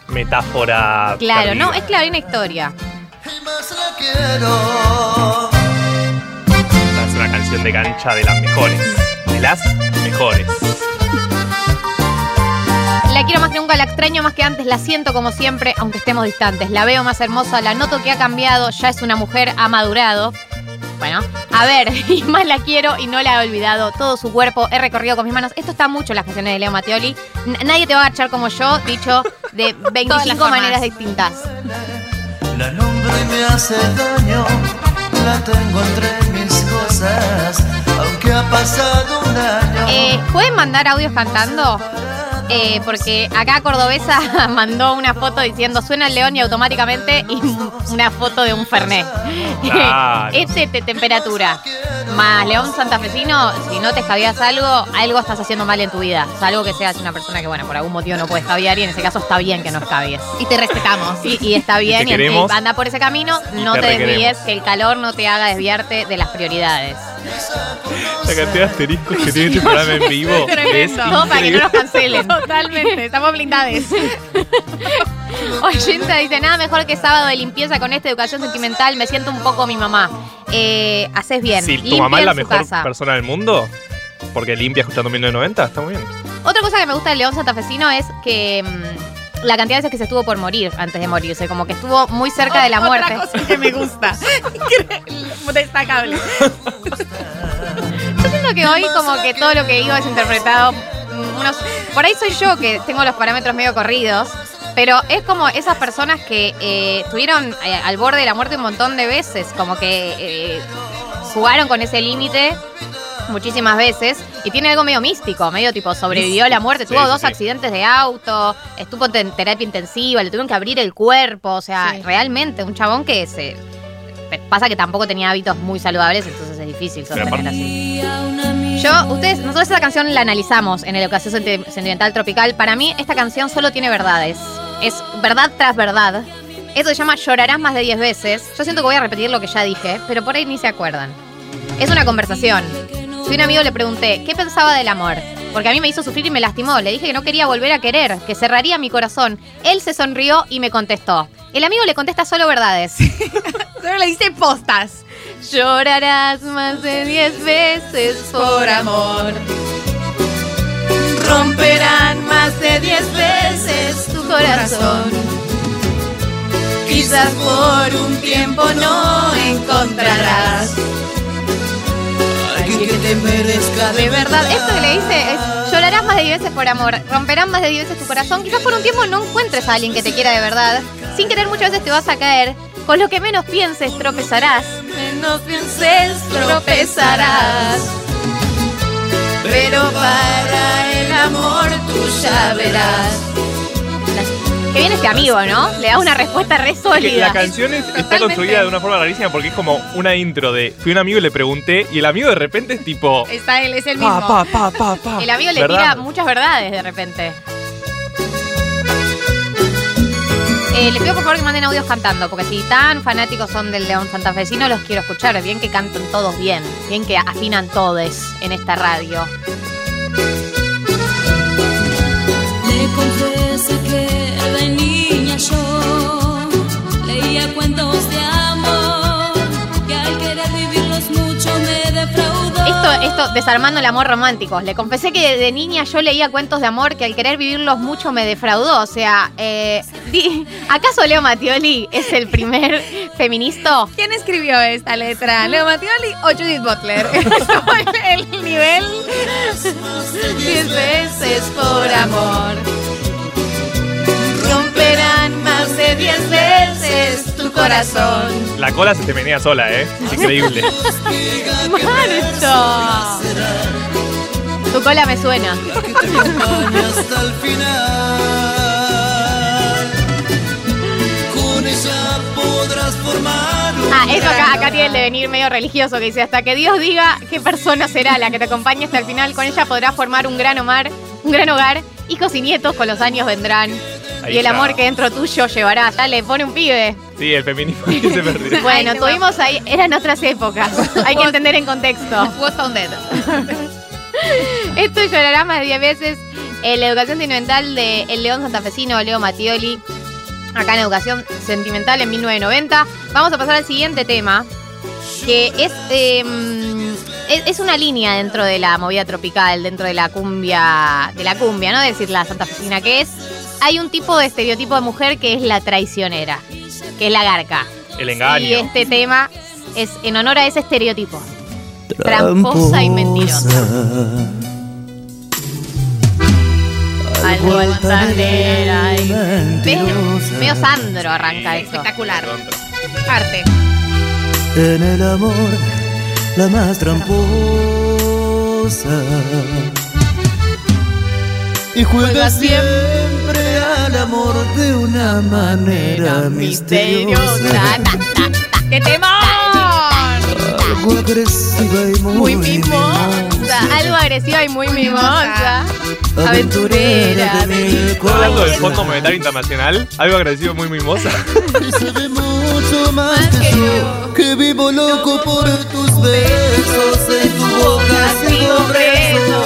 Metáfora. Claro, perdida. no, es claro, hay una historia. Esta es una canción de cancha de las mejores. De las mejores. La quiero más que nunca, la extraño más que antes, la siento como siempre, aunque estemos distantes. La veo más hermosa, la noto que ha cambiado, ya es una mujer, ha madurado. Bueno, a ver, y más la quiero y no la he olvidado. Todo su cuerpo he recorrido con mis manos. Esto está mucho en las canciones de Leo Mattioli. N- nadie te va a agachar como yo, dicho de 25 formas. maneras distintas. La nombro y me hace daño, la tengo entre mis cosas, aunque ha pasado un año. Eh, ¿Pueden mandar audios cantando? Eh, porque acá Cordobesa mandó una foto diciendo suena el león y automáticamente y una foto de un Fernet. Claro. este te temperatura. Más León Santafesino, si no te escabias algo, algo estás haciendo mal en tu vida. Salvo que seas una persona que, bueno, por algún motivo no puede escabiar y en ese caso está bien que no escabies. Y te respetamos. Y, y está bien, y, queremos. y anda por ese camino, no te te, desvíes, que el calor no te haga desviarte de las prioridades. La cantidad de asteriscos que tiene este programa en vivo es. Todo para que no nos cancelen. Totalmente, estamos blindades. Oyenta dice, nada mejor que sábado de limpieza con esta educación sentimental, me siento un poco mi mamá. Eh, haces bien. Si tu mamá es la mejor casa. persona del mundo, porque limpia escuchando 1990, está muy bien. Otra cosa que me gusta del León Santafesino es que mm, la cantidad de veces que se estuvo por morir antes de morirse, como que estuvo muy cerca de la muerte. Otra cosa que me gusta. Destacable. Yo siento que hoy como que todo lo que digo es interpretado mm, unos... Por ahí soy yo que tengo los parámetros medio corridos, pero es como esas personas que eh, estuvieron eh, al borde de la muerte un montón de veces, como que eh, jugaron con ese límite muchísimas veces y tiene algo medio místico, medio tipo sobrevivió a la muerte, Sí, tuvo sí, dos sí. accidentes de auto, estuvo en terapia intensiva, le tuvieron que abrir el cuerpo, o sea, realmente un chabón que se... Pasa que tampoco tenía hábitos muy saludables, entonces es difícil sostener así. Yo, ustedes, nosotros esta canción la analizamos en el Educación Senti- Sentimental Tropical. Para mí, esta canción solo tiene verdades. Es verdad tras verdad. Eso se llama Llorarás más de 10 veces. Yo siento que voy a repetir lo que ya dije, pero por ahí ni se acuerdan. Es una conversación. Si a un amigo le pregunté, ¿qué pensaba del amor? Porque a mí me hizo sufrir y me lastimó. Le dije que no quería volver a querer, que cerraría mi corazón. Él se sonrió y me contestó. El amigo le contesta solo verdades. Solo le dice postas. Llorarás más de 10 veces por amor. Romperán más de diez veces tu corazón. Quizás por un tiempo no encontrarás alguien que te merezca De verdad, esto que le dice es llorarás más de 10 veces por amor, romperán más de 10 veces tu corazón. Quizás por un tiempo no encuentres a alguien que te quiera de verdad. Sin querer muchas veces te vas a caer. Con lo que menos pienses tropezarás. Menos pienses, tropezarás. Pero para el amor tú ya verás. Que viene este amigo, ¿no? Le da una respuesta re Que sólida. la canción es- está construida de una forma rarísima porque es como una intro de fui un amigo y le pregunté y el amigo de repente es tipo Está él, es el mismo. pa pa pa pa pa. El amigo le ¿Verdad? tira muchas verdades de repente. Eh, les pido por favor que manden audios cantando, porque si tan fanáticos son del León Santafesino, los quiero escuchar. Bien que canten todos bien, bien que afinan todos en esta radio. Esto, esto, desarmando el amor romántico. Le confesé que de niña yo leía cuentos de amor que al querer vivirlos mucho me defraudó. O sea, eh, di- ¿acaso Leo Mattioli es el primer feminista? ¿Quién escribió esta letra? ¿Leo Mattioli o Judith Butler? el, el nivel. Diez veces por amor. Romperán más de diez veces tu corazón. La cola se te menea sola, ¿eh? Increíble. ¡Marto! Tu cola me suena. hasta el final. Con ella podrás formar Ah, eso acá, tiene el devenir medio religioso que dice, hasta que Dios diga qué persona será la que te acompañe hasta el final, con ella podrás formar un gran hogar, un gran hogar, hijos y nietos con los años vendrán. Ahí y el está. amor que dentro tuyo llevarás. Dale, pone un pibe. Sí, el feminismo que se perdió. Bueno, tuvimos ahí, eran otras épocas. Hay que entender en contexto. Esto llorará más de 10 veces. eh, la educación sentimental de El León Santafesino, Leo Mattioli. Acá en Educación Sentimental en 1990. Vamos a pasar al siguiente tema. Que es, eh, es, es una línea dentro de la movida tropical, dentro de la cumbia, de la cumbia, no de decir la santafesina, que es, hay un tipo de estereotipo de mujer que es la traicionera, que es la garca. El engaño. Y este tema es en honor a ese estereotipo. Tramposa y mentirosa. Algo altanera y ¿Ves? Medio Sandro arranca eso. Espectacular. Arte. En el amor, la más tramposa. Y juega siempre al amor de una manera misteriosa. ¡Qué temón! Algo agresiva y muy, Muy mimosa. Algo agresiva y muy mimosa. Aventurera de mi Hablando del. Fondo Monetario Internacional, algo agradecido muy mimosa. Y se ve mucho más que yo Que vivo loco por tus besos En tu boca sigo preso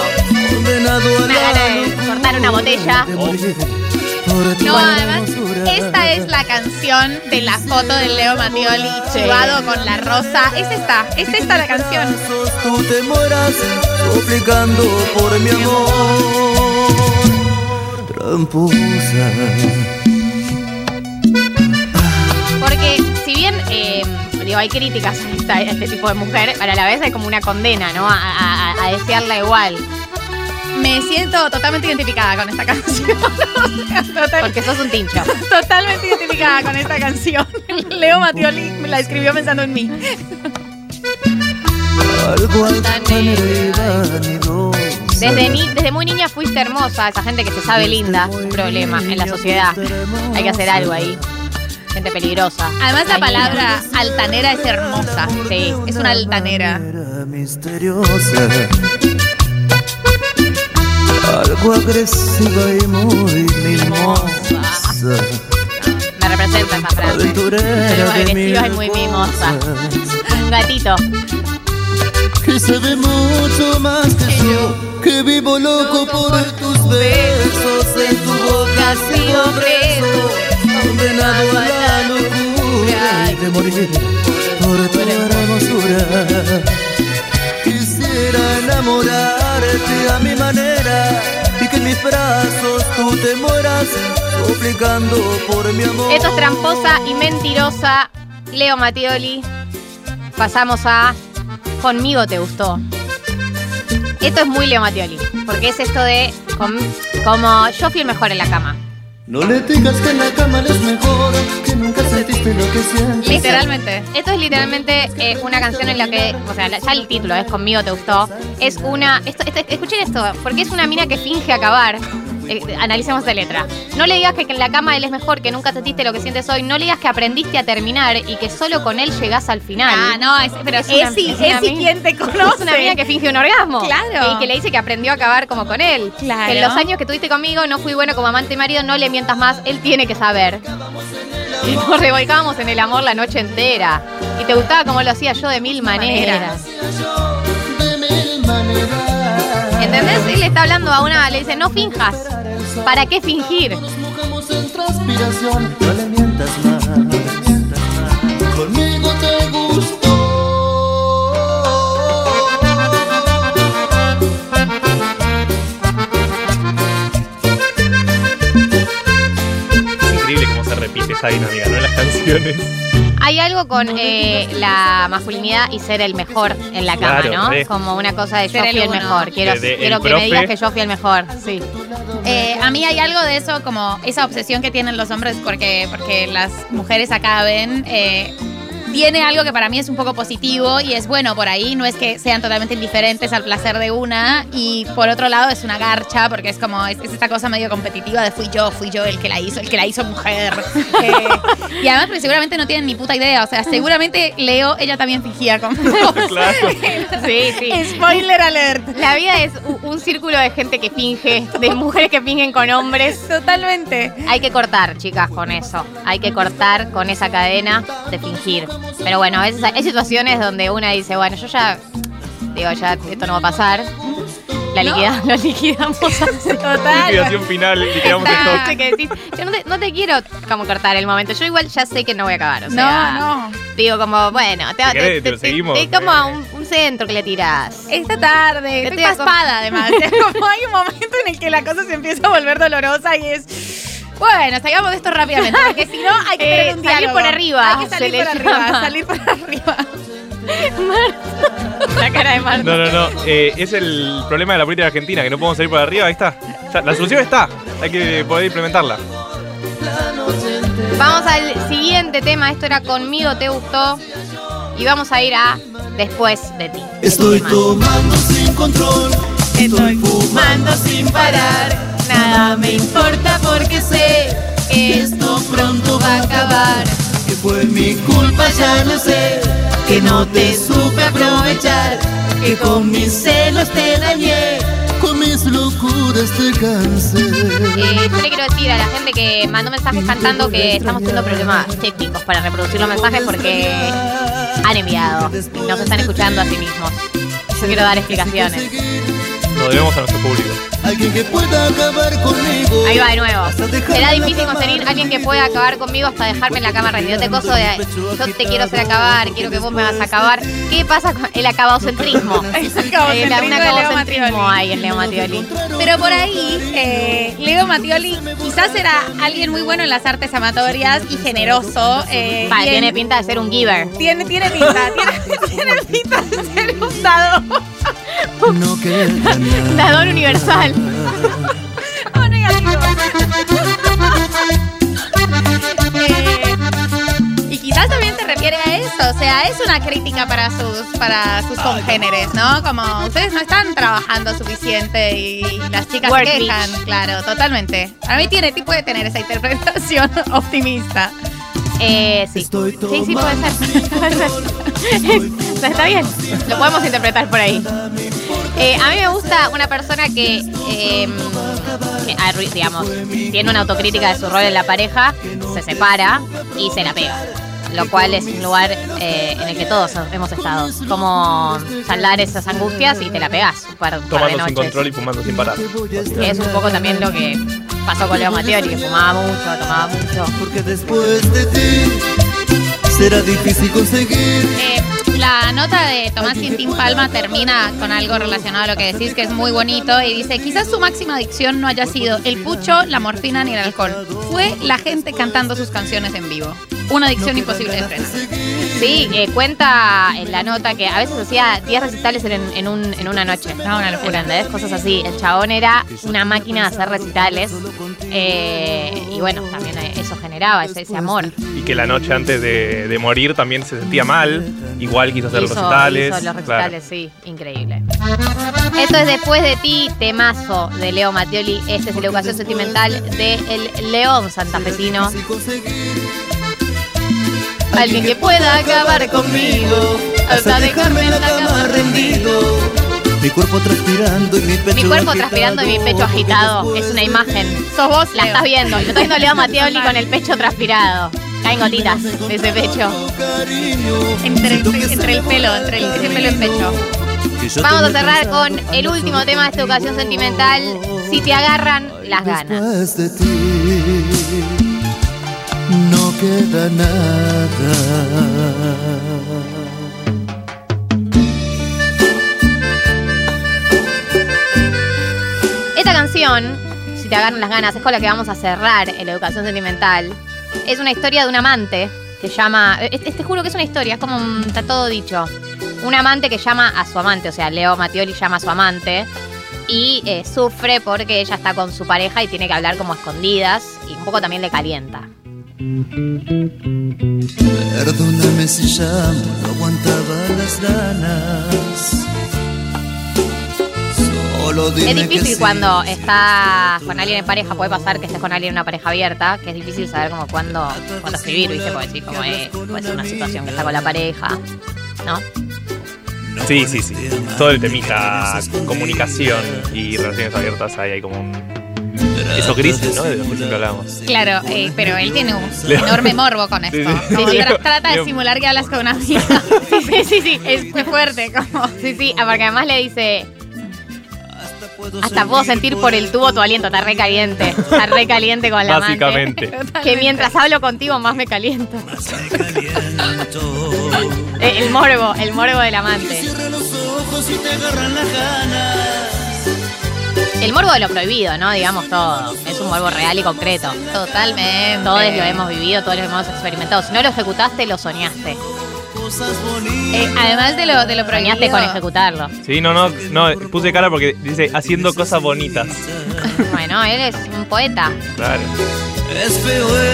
Condenado a Una la de cortar una botella. tu No, además, esta es la canción de la foto del Leo Mattioli chivado con la rosa. Es esta, es esta la canción. Tú te mueras suplicando por mi amor Tramposa Porque si bien eh, digo, hay críticas a, esta- a este tipo de mujer, pero a la vez hay como una condena, ¿no? A, a- a desearla igual. Me siento totalmente identificada con esta canción. O sea, total- Porque sos un tincho. totalmente identificada con esta canción. Leo Mattioli me la escribió pensando en mí. Desde, ni- desde muy niña fuiste hermosa, esa gente que se sabe linda, un problema en la sociedad. Hay que hacer algo ahí. Gente peligrosa. Además, la palabra altanera es hermosa. Sí. Es una altanera. misteriosa Algo agresiva y muy mimosa. Me representa esa frase. Aventurera de agresiva y muy mimosa. gatito. Que se ve mucho más que yo Que vivo loco por tus besos. En tu boca sigo preso Condenado a la locura. Y de morir por tu hermosura Esto es tramposa y mentirosa. Leo Mattioli. Pasamos a Conmigo te gustó. Esto es muy Leo Mattioli. Porque es esto de com- como yo fui el mejor en la cama. No le digas que en la cama es mejor Que nunca sentiste lo que sientes Literalmente. Esto es literalmente eh, una canción en la que, o sea, ya el título es Conmigo te gustó. Es una. Esto, esto- escuchen esto, porque es una mina que finge acabar. Eh, analicemos la letra. No le digas que en la cama él es mejor, que nunca sentiste lo que sientes hoy. No le digas que aprendiste a terminar y que solo con él llegás al final. Ah, no, es- pero es una- Esi- una Esi mina- quien te conoce. Es una amiga que finge un orgasmo. Claro. Y que le dice que aprendió a acabar como con él. Claro. Que en los años que tuviste conmigo no fui bueno como amante y marido, no le mientas más, él tiene que saber. Y nos revolcábamos en el amor la noche entera. Y te gustaba como lo hacía yo de mil maneras. ¿Entendés? Él le está hablando a una, le dice, no finjas. ¿Para qué fingir? Mojamos en transpiración No le mientas más Conmigo te gustó Es increíble cómo se repite esa dinámica, ¿no? En las canciones. Hay algo con eh, la masculinidad y ser el mejor en la cama, Claro, ¿no? re. Como una cosa de yo Ser el fui el mejor. Quiero, De- de el quiero que me digas que yo fui el mejor. Sí. Eh, a mí hay algo de eso, como esa obsesión que tienen los hombres porque, porque las mujeres acá ven. eh, tiene algo que para mí es un poco positivo y es bueno por ahí, no es que sean totalmente indiferentes al placer de una y por otro lado es una garcha porque es como, es, es esta cosa medio competitiva de fui yo, fui yo el que la hizo, el que la hizo mujer. Eh, y además porque seguramente no tienen ni puta idea, o sea, seguramente Leo, ella también fingía con Sí, sí. Spoiler alert. La vida es un círculo de gente que finge, de mujeres que fingen con hombres. Totalmente. Hay que cortar, chicas, con eso. Hay que cortar con esa cadena de fingir. Pero bueno, a veces hay situaciones donde una dice, bueno, yo ya, digo, ya esto no va a pasar. La, liquida- la liquidamos así. Liquidación final, liquidamos Está, esto. viste que decís, yo no te, no te quiero como cortar el momento. Yo igual ya sé que no voy a acabar. O sea, no. Digo como, bueno, te, Si querés, te lo seguimos. te- como a un, un centro que le tirás. Esta tarde, Te estoy paspada además. Como hay un momento en el que la cosa se empieza a volver dolorosa y es. Bueno, salgamos de esto rápidamente, porque si no hay que Eh, salir por arriba, Hay que salir por arriba, llama. salir por arriba. La cara de Marta. No, no, no. eh, es el problema de la política argentina, que no podemos salir por arriba. Ahí está. La solución está. Hay que poder implementarla. Vamos al siguiente tema. Esto era conmigo, te gustó. Y vamos a ir a después de ti. Estoy tomando sin control, estoy fumando sin parar. Nada me importa porque sé que esto pronto va a acabar. Que fue mi culpa, ya lo sé. Que no te supe aprovechar. Que con mis celos te dañé. Con mis locuras te cansé. Eh, yo le quiero decir a la gente que mandó mensajes cantando que estamos teniendo problemas técnicos para reproducir los mensajes porque han enviado y nos están escuchando a sí mismos. Yo quiero dar explicaciones. Lo debemos a nuestro público. Alguien que pueda acabar conmigo. Ahí va de nuevo. Será difícil conseguir alguien que pueda acabar conmigo hasta dejarme en la cama rendido. Te coso de yo te quiero hacer acabar, quiero que vos me vas a acabar. ¿Qué pasa con el acabocentrismo? El acabocentrismo Eh, acabocentrismo hay en Leo Mattioli. Pero por ahí, eh, Leo Mattioli quizás era alguien muy bueno en las artes amatorias y generoso. eh, Va, y en- tiene pinta de ser un giver. Tiene, tiene pinta, tiene, tiene pinta de ser un dador. No queda nada. Dador universal. Oh, negativo. Eh, y quizás también se refiere a eso, o sea, es una crítica para sus para sus congéneres, ¿no? Como ustedes no están trabajando suficiente y las chicas Work se quejan, claro, totalmente. Para mí tiene, puede tener esa interpretación optimista. Eh, sí. Sí, sí, puede ser. Puede ser. Está bien. Lo podemos interpretar por ahí. Eh, a mí me gusta una persona que, eh, que, arru- digamos, tiene una autocrítica de su rol en la pareja, se separa y se la pega. Lo cual es un lugar eh, en el que todos hemos estado. Como saldar esas angustias y te la pegas un par, un par de Tomando sin control y fumando sin parar. Es un poco también lo que pasó con Leo Mattioli, que fumaba mucho, tomaba mucho. Porque después de ti será difícil conseguir. Eh, la nota de Tomás Quintín Palma termina con algo relacionado a lo que decís, que es muy bonito, y dice, quizás su máxima adicción no haya sido el pucho, la morfina ni el alcohol. Fue la gente cantando sus canciones en vivo. Una adicción imposible de frenar. Sí, eh, cuenta en la nota que a veces hacía 10 recitales en, en un- en una noche. No, una locura, ¿entendés? Cosas así. El chabón era una máquina de hacer recitales. eh, y bueno, también eso generaba ese, ese amor. Y que la noche antes de, de morir también se sentía mal. Igual quiso hacer los recitales. hizo los Claro. recitales, sí, increíble. Esto es Después de ti, temazo de Leo Mattioli. Este es la educación sentimental de el León santafesino. Alguien que pueda acabar conmigo hasta dejarme en la cama rendido. Mi cuerpo transpirando y mi pecho Mi cuerpo agitado. transpirando y mi pecho agitado. Es una imagen. Sos vos, La Leo. estás viendo. Lo está viendo Leo Mattioli con el pecho transpirado. Caen gotitas de ese pecho. Entre, entre el pelo, entre el, ese pelo en pecho. Vamos a cerrar con el último tema de esta educación sentimental. Si te agarran las ganas. Después de ti no queda nada. Esta canción, Si te agarran las ganas, es con la que vamos a cerrar en la educación sentimental. Es una historia de un amante que llama. Este, te juro que es una historia, es como. un- Está todo dicho. Un amante que llama a su amante, o sea, Leo Mattioli llama a su amante y eh, sufre porque ella está con su pareja y tiene que hablar como escondidas y un poco también le calienta. Perdóname si ya aguantaba las ganas. Solo dime Es que difícil sí. cuando estás con alguien en pareja, puede pasar que estés con alguien en una pareja abierta, que es difícil saber como cuándo, cuándo escribir, ¿viste? Porque decir como es, puede ser una situación que está con la pareja, ¿no? Sí, sí, sí. Todo el temita comunicación y relaciones abiertas, ahí hay como un... Esos grises, ¿no? De los que siempre hablamos. Claro, eh, pero él tiene un Leo- enorme morbo con esto. Sí, sí. Leo- trata de simular que hablas con una amiga. Sí, sí, sí, sí. Es muy fuerte, como. Sí, sí, porque además le dice. Hasta puedo sentir por el tubo tu aliento, está re caliente. Está re caliente con la. Básicamente. Que mientras hablo contigo más me caliento. Eh, el morbo, el morbo del amante. Cierra los ojos y te agarran las ganas. El morbo de lo prohibido, ¿no? Digamos todo. Es un morbo real y concreto. Totalmente. Todos lo hemos vivido, todos lo hemos experimentado. Si no lo ejecutaste, lo soñaste. Eh, además de lo, de lo prohibido. con ejecutarlo. Sí, no, no, no, puse cara porque dice haciendo cosas bonitas. Bueno, él es un poeta. Claro.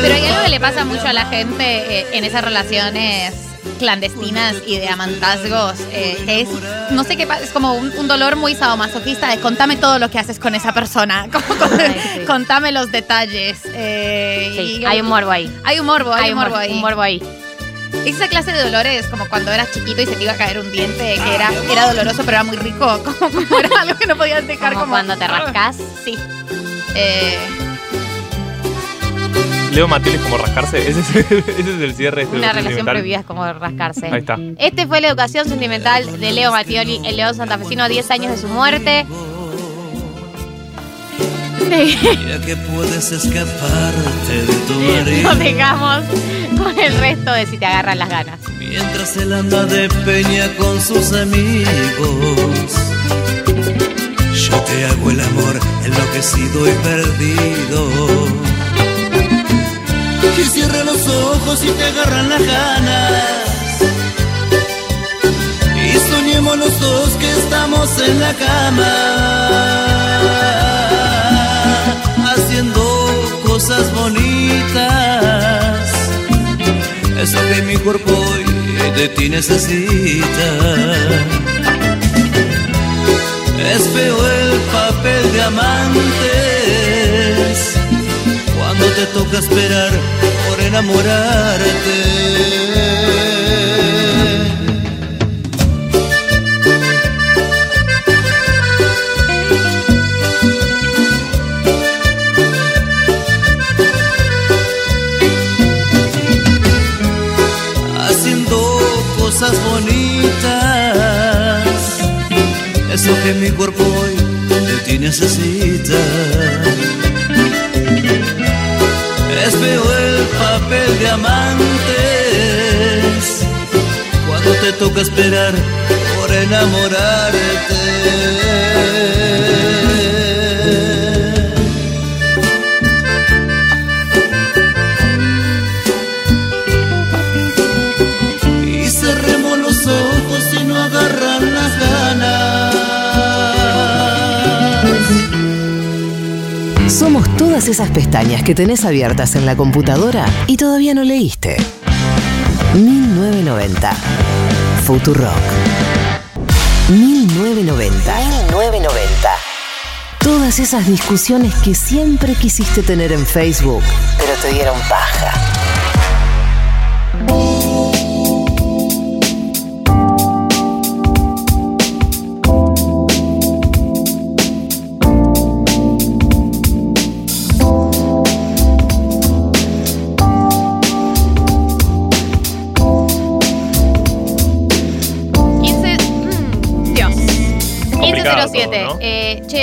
Pero hay algo que le pasa mucho a la gente eh, en esas relaciones clandestinas y de amantazgos, eh, que es, no sé qué pasa, es como un, un dolor muy sadomasoquista de contame todo lo que haces con esa persona, como con- contame los detalles. eh, Sí, y- hay un morbo ahí. Hay un morbo, hay, Hay un un morbo mor- ahí. un morbo ahí. Esa clase de dolores, como cuando eras chiquito y se te iba a caer un diente, que era, era doloroso pero era muy rico, como, como era algo que no podías dejar Como como... cuando te rascas. Sí. Eh, Leo Matiel es como rascarse. Ese es, ese es el cierre de este Una relación prohibida es como rascarse. Ahí está. Este fue la educación sentimental de Leo Mattioli, el león santafesino, a 10 años de su muerte. Ya que puedes escaparte de tu marido. Nos dejamos con el resto de si te agarran las ganas. Mientras él anda de peña con sus amigos. Yo te hago el amor enloquecido y perdido. Y cierra los ojos y te agarran las ganas. Y soñemos los dos que estamos en la cama. Haciendo cosas bonitas. Eso que mi cuerpo hoy de ti necesita. Es feo el papel de amantes cuando te toca esperar por enamorarte. Eso que mi cuerpo hoy de ti necesita. Es feo el papel de amantes cuando te toca esperar por enamorarte. Todas esas pestañas que tenés abiertas en la computadora y todavía no leíste. 1990. Futurock. 1990. 1990. Todas esas discusiones que siempre quisiste tener en Facebook, pero te dieron paja.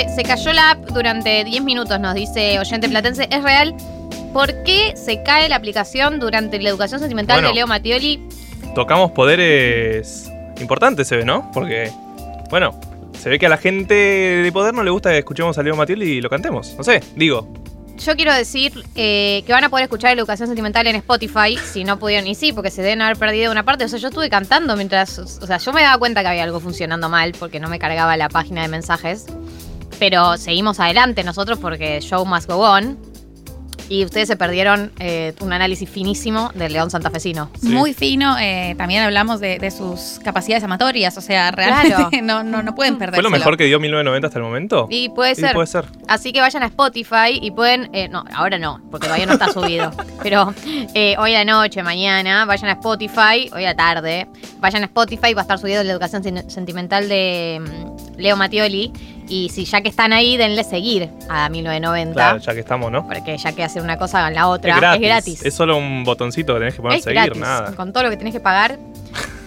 Che, se cayó la app durante 10 minutos, nos dice oyente platense. ¿Es real? ¿Por qué se cae la aplicación durante la educación sentimental Bueno. de Leo Mattioli? Tocamos poderes importantes, se ve, ¿no? Porque, bueno, se ve que a la gente de poder no le gusta que escuchemos a Leo Matiel y lo cantemos. No sé, digo. Yo quiero decir eh, que van a poder escuchar la educación sentimental en Spotify, si no pudieron, y sí, porque se deben haber perdido una parte. O sea, yo estuve cantando mientras. O sea, yo me daba cuenta que había algo funcionando mal porque no me cargaba la página de mensajes. Pero seguimos adelante nosotros porque Show Must Go On. Y ustedes se perdieron eh, un análisis finísimo del León Santafesino. Muy fino, eh, también hablamos de, de sus capacidades amatorias, o sea, realmente Claro. no, no, no pueden perder. ¿Fue lo mejor que dio 1990 hasta el momento? Y puede Sí, ser. puede ser. Así que vayan a Spotify y pueden. eh, no, ahora no, porque todavía no está subido. Pero eh, hoy a la noche, mañana, vayan a Spotify, hoy a la tarde, vayan a Spotify, va a estar subido la educación sen- sentimental de mm, Leo Mattioli. Y si ya que están ahí, denle seguir a 1990. Claro, ya que estamos, ¿no? Porque ya que hacer una cosa, hagan la otra. Es gratis. Es gratis. Es solo un botoncito que tenés que poner Es seguir, gratis. nada. Con todo lo que tenés que pagar.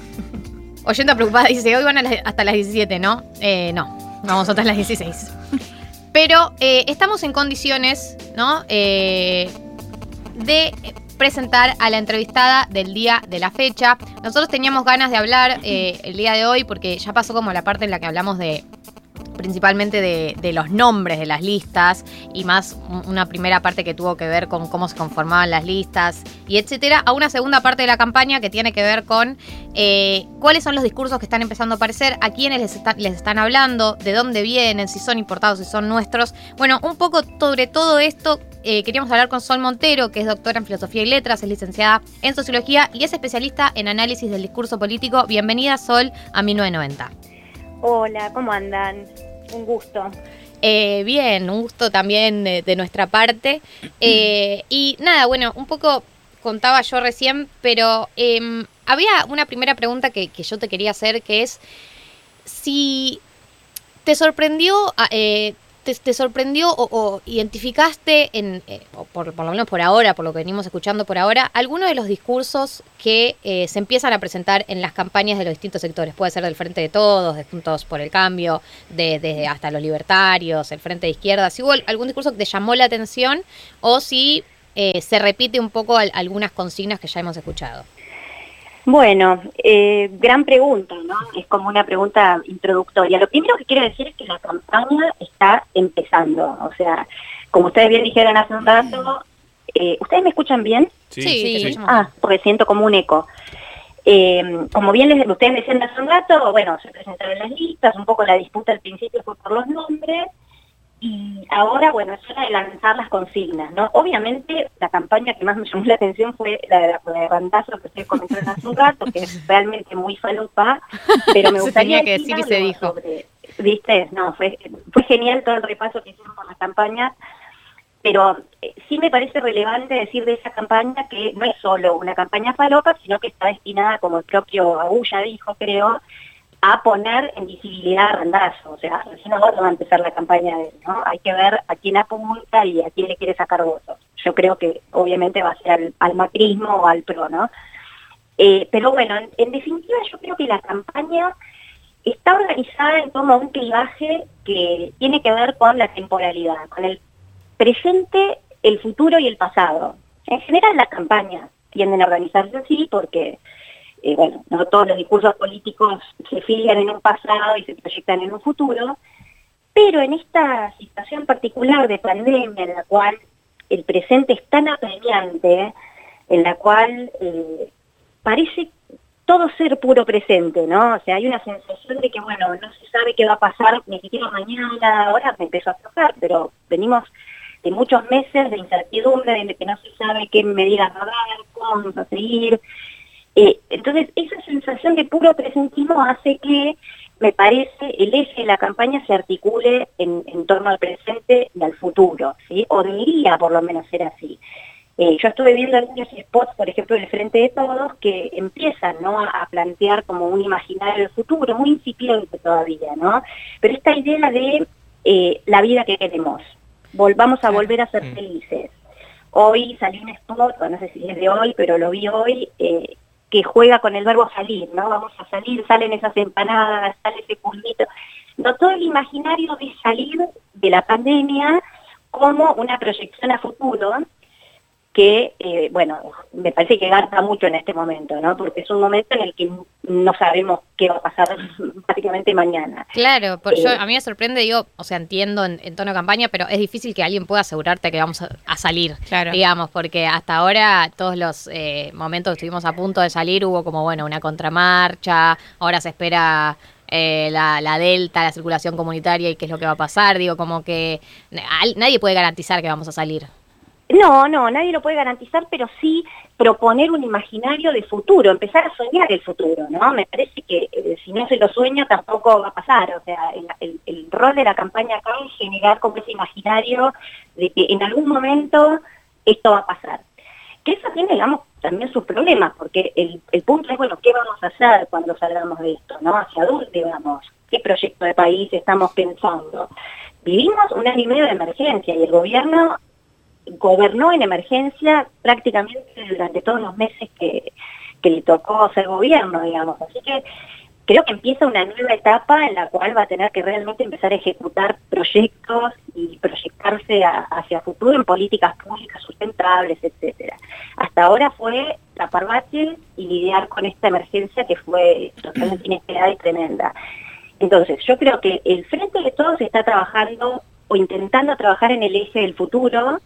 Oyenta preocupada dice, hoy van hasta las 17, ¿no? Eh, no, vamos hasta las 16. Pero eh, estamos en condiciones, ¿no? Eh, de presentar a la entrevistada del día de la fecha. Nosotros teníamos ganas de hablar eh, el día de hoy porque ya pasó como la parte en la que hablamos de principalmente de, los nombres de las listas y más un- una primera parte que tuvo que ver con cómo se conformaban las listas y etcétera, a una segunda parte de la campaña que tiene que ver con eh, cuáles son los discursos que están empezando a aparecer, a quiénes les están hablando, de dónde vienen, si son importados, si son nuestros. Bueno, un poco sobre todo esto eh, queríamos hablar con Sol Montero, que es doctora en Filosofía y Letras, es licenciada en Sociología y es especialista en análisis del discurso político. Bienvenida, Sol, a 1990. Hola, ¿cómo andan? Un gusto. Eh, bien, un gusto también de, de nuestra parte. Eh, y nada, bueno, un poco contaba yo recién, pero em, había una primera pregunta que, que yo te quería hacer, que es si te sorprendió, ah, eh, te, sorprendió o, o identificaste, en, eh, o por, por lo menos por ahora, por lo que venimos escuchando por ahora, alguno de los discursos que eh, se empiezan a presentar en las campañas de los distintos sectores. Puede ser del Frente de Todos, de Juntos por el Cambio, de, de hasta los libertarios, el Frente de Izquierda. Si hubo al- algún discurso que te llamó la atención o si eh, se repite un poco al- algunas consignas que ya hemos escuchado. Bueno, eh, gran pregunta, ¿no? Es como una pregunta introductoria. Lo primero que quiero decir es que la campaña está empezando. O sea, como ustedes bien dijeron hace un rato, eh, ¿ustedes me escuchan bien? Sí, Ah, porque siento como un eco. Eh, como bien les, ustedes decían hace un rato, bueno, se presentaron las listas, un poco la disputa al principio fue por los nombres, y ahora, bueno, es hora de lanzar las consignas, ¿no? Obviamente, la campaña que más me llamó la atención fue la de, la de Randazo que ustedes comentaron hace un rato, que es realmente muy falopa, pero me Se gustaría tenía que decir y se dijo. sobre- ¿Viste? No, fue, fue genial todo el repaso que hicieron por la campaña, pero eh, sí me parece relevante decir de esa campaña que no es solo una campaña falopa, sino que está destinada, como el propio Agulla dijo, creo, a poner en visibilidad a Randazo. O sea, recién ahora va a empezar la campaña de ¿no? Hay que ver a quién apunta y a quién le quiere sacar votos. Yo creo que obviamente va a ser al, al macrismo o al PRO, ¿no? Eh, pero bueno, en, en definitiva yo creo que la campaña está organizada en torno a un clivaje que tiene que ver con la temporalidad, con el presente, el futuro y el pasado. En general las campañas tienden a organizarse así porque, eh, bueno, no todos los discursos políticos se filian en un pasado y se proyectan en un futuro, pero en esta situación particular de pandemia en la cual el presente es tan apremiante, en la cual eh, parece todo ser puro presente, ¿no? O sea, hay una sensación de que, bueno, no se sabe qué va a pasar ni siquiera mañana, ahora me empezó a aflojar, pero venimos de muchos meses de incertidumbre, de que no se sabe qué medidas va a haber, cómo vamos seguir. Eh, entonces, esa sensación de puro presentismo hace que, me parece, el eje de la campaña se articule en, en torno al presente y al futuro, ¿sí? O debería por lo menos ser así. Eh, yo estuve viendo algunos spots, por ejemplo, del Frente de Todos, que empiezan ¿no? a a plantear como un imaginario del futuro, muy incipiente todavía, ¿no? Pero esta idea de eh, la vida que queremos, volvamos a volver a ser felices. Hoy salió un spot, no sé si es de hoy, pero lo vi hoy, eh, que juega con el verbo salir, ¿no? Vamos a salir, salen esas empanadas, sale ese pulmito. No todo el imaginario de salir de la pandemia como una proyección a futuro que, eh, bueno, me parece que gasta mucho en este momento, ¿no? Porque es un momento en el que no sabemos qué va a pasar prácticamente mañana. Claro, por, yo, Eh, a mí me sorprende, digo, o sea, entiendo en, en tono de campaña, pero es difícil que alguien pueda asegurarte que vamos a, a salir, digamos, porque hasta ahora todos los eh, momentos que estuvimos a punto de salir hubo como, bueno, una contramarcha, ahora se espera eh, la, la delta, la circulación comunitaria y qué es lo que va a pasar, digo, como que nadie puede garantizar que vamos a salir. No, no, nadie lo puede garantizar, pero sí proponer un imaginario de futuro, empezar a soñar el futuro, ¿no? Me parece que eh, si no se lo sueño tampoco va a pasar, o sea, el, rol de la campaña acá es generar como ese imaginario de que en algún momento esto va a pasar. Que eso tiene, digamos, también sus problemas, porque el, el punto es, bueno, ¿qué vamos a hacer cuando salgamos de esto, no? ¿Hacia dónde vamos? ¿Qué proyecto de país estamos pensando? Vivimos un año y medio de emergencia y el gobierno gobernó en emergencia prácticamente durante todos los meses que, que le tocó ser gobierno, digamos. Así que creo que empieza una nueva etapa en la cual va a tener que realmente empezar a ejecutar proyectos y proyectarse a- hacia futuro en políticas públicas sustentables, etcétera. Hasta ahora fue tapar baches y lidiar con esta emergencia que fue totalmente inesperada y tremenda. Entonces, yo creo que el Frente de Todos está trabajando o intentando trabajar en el eje del futuro,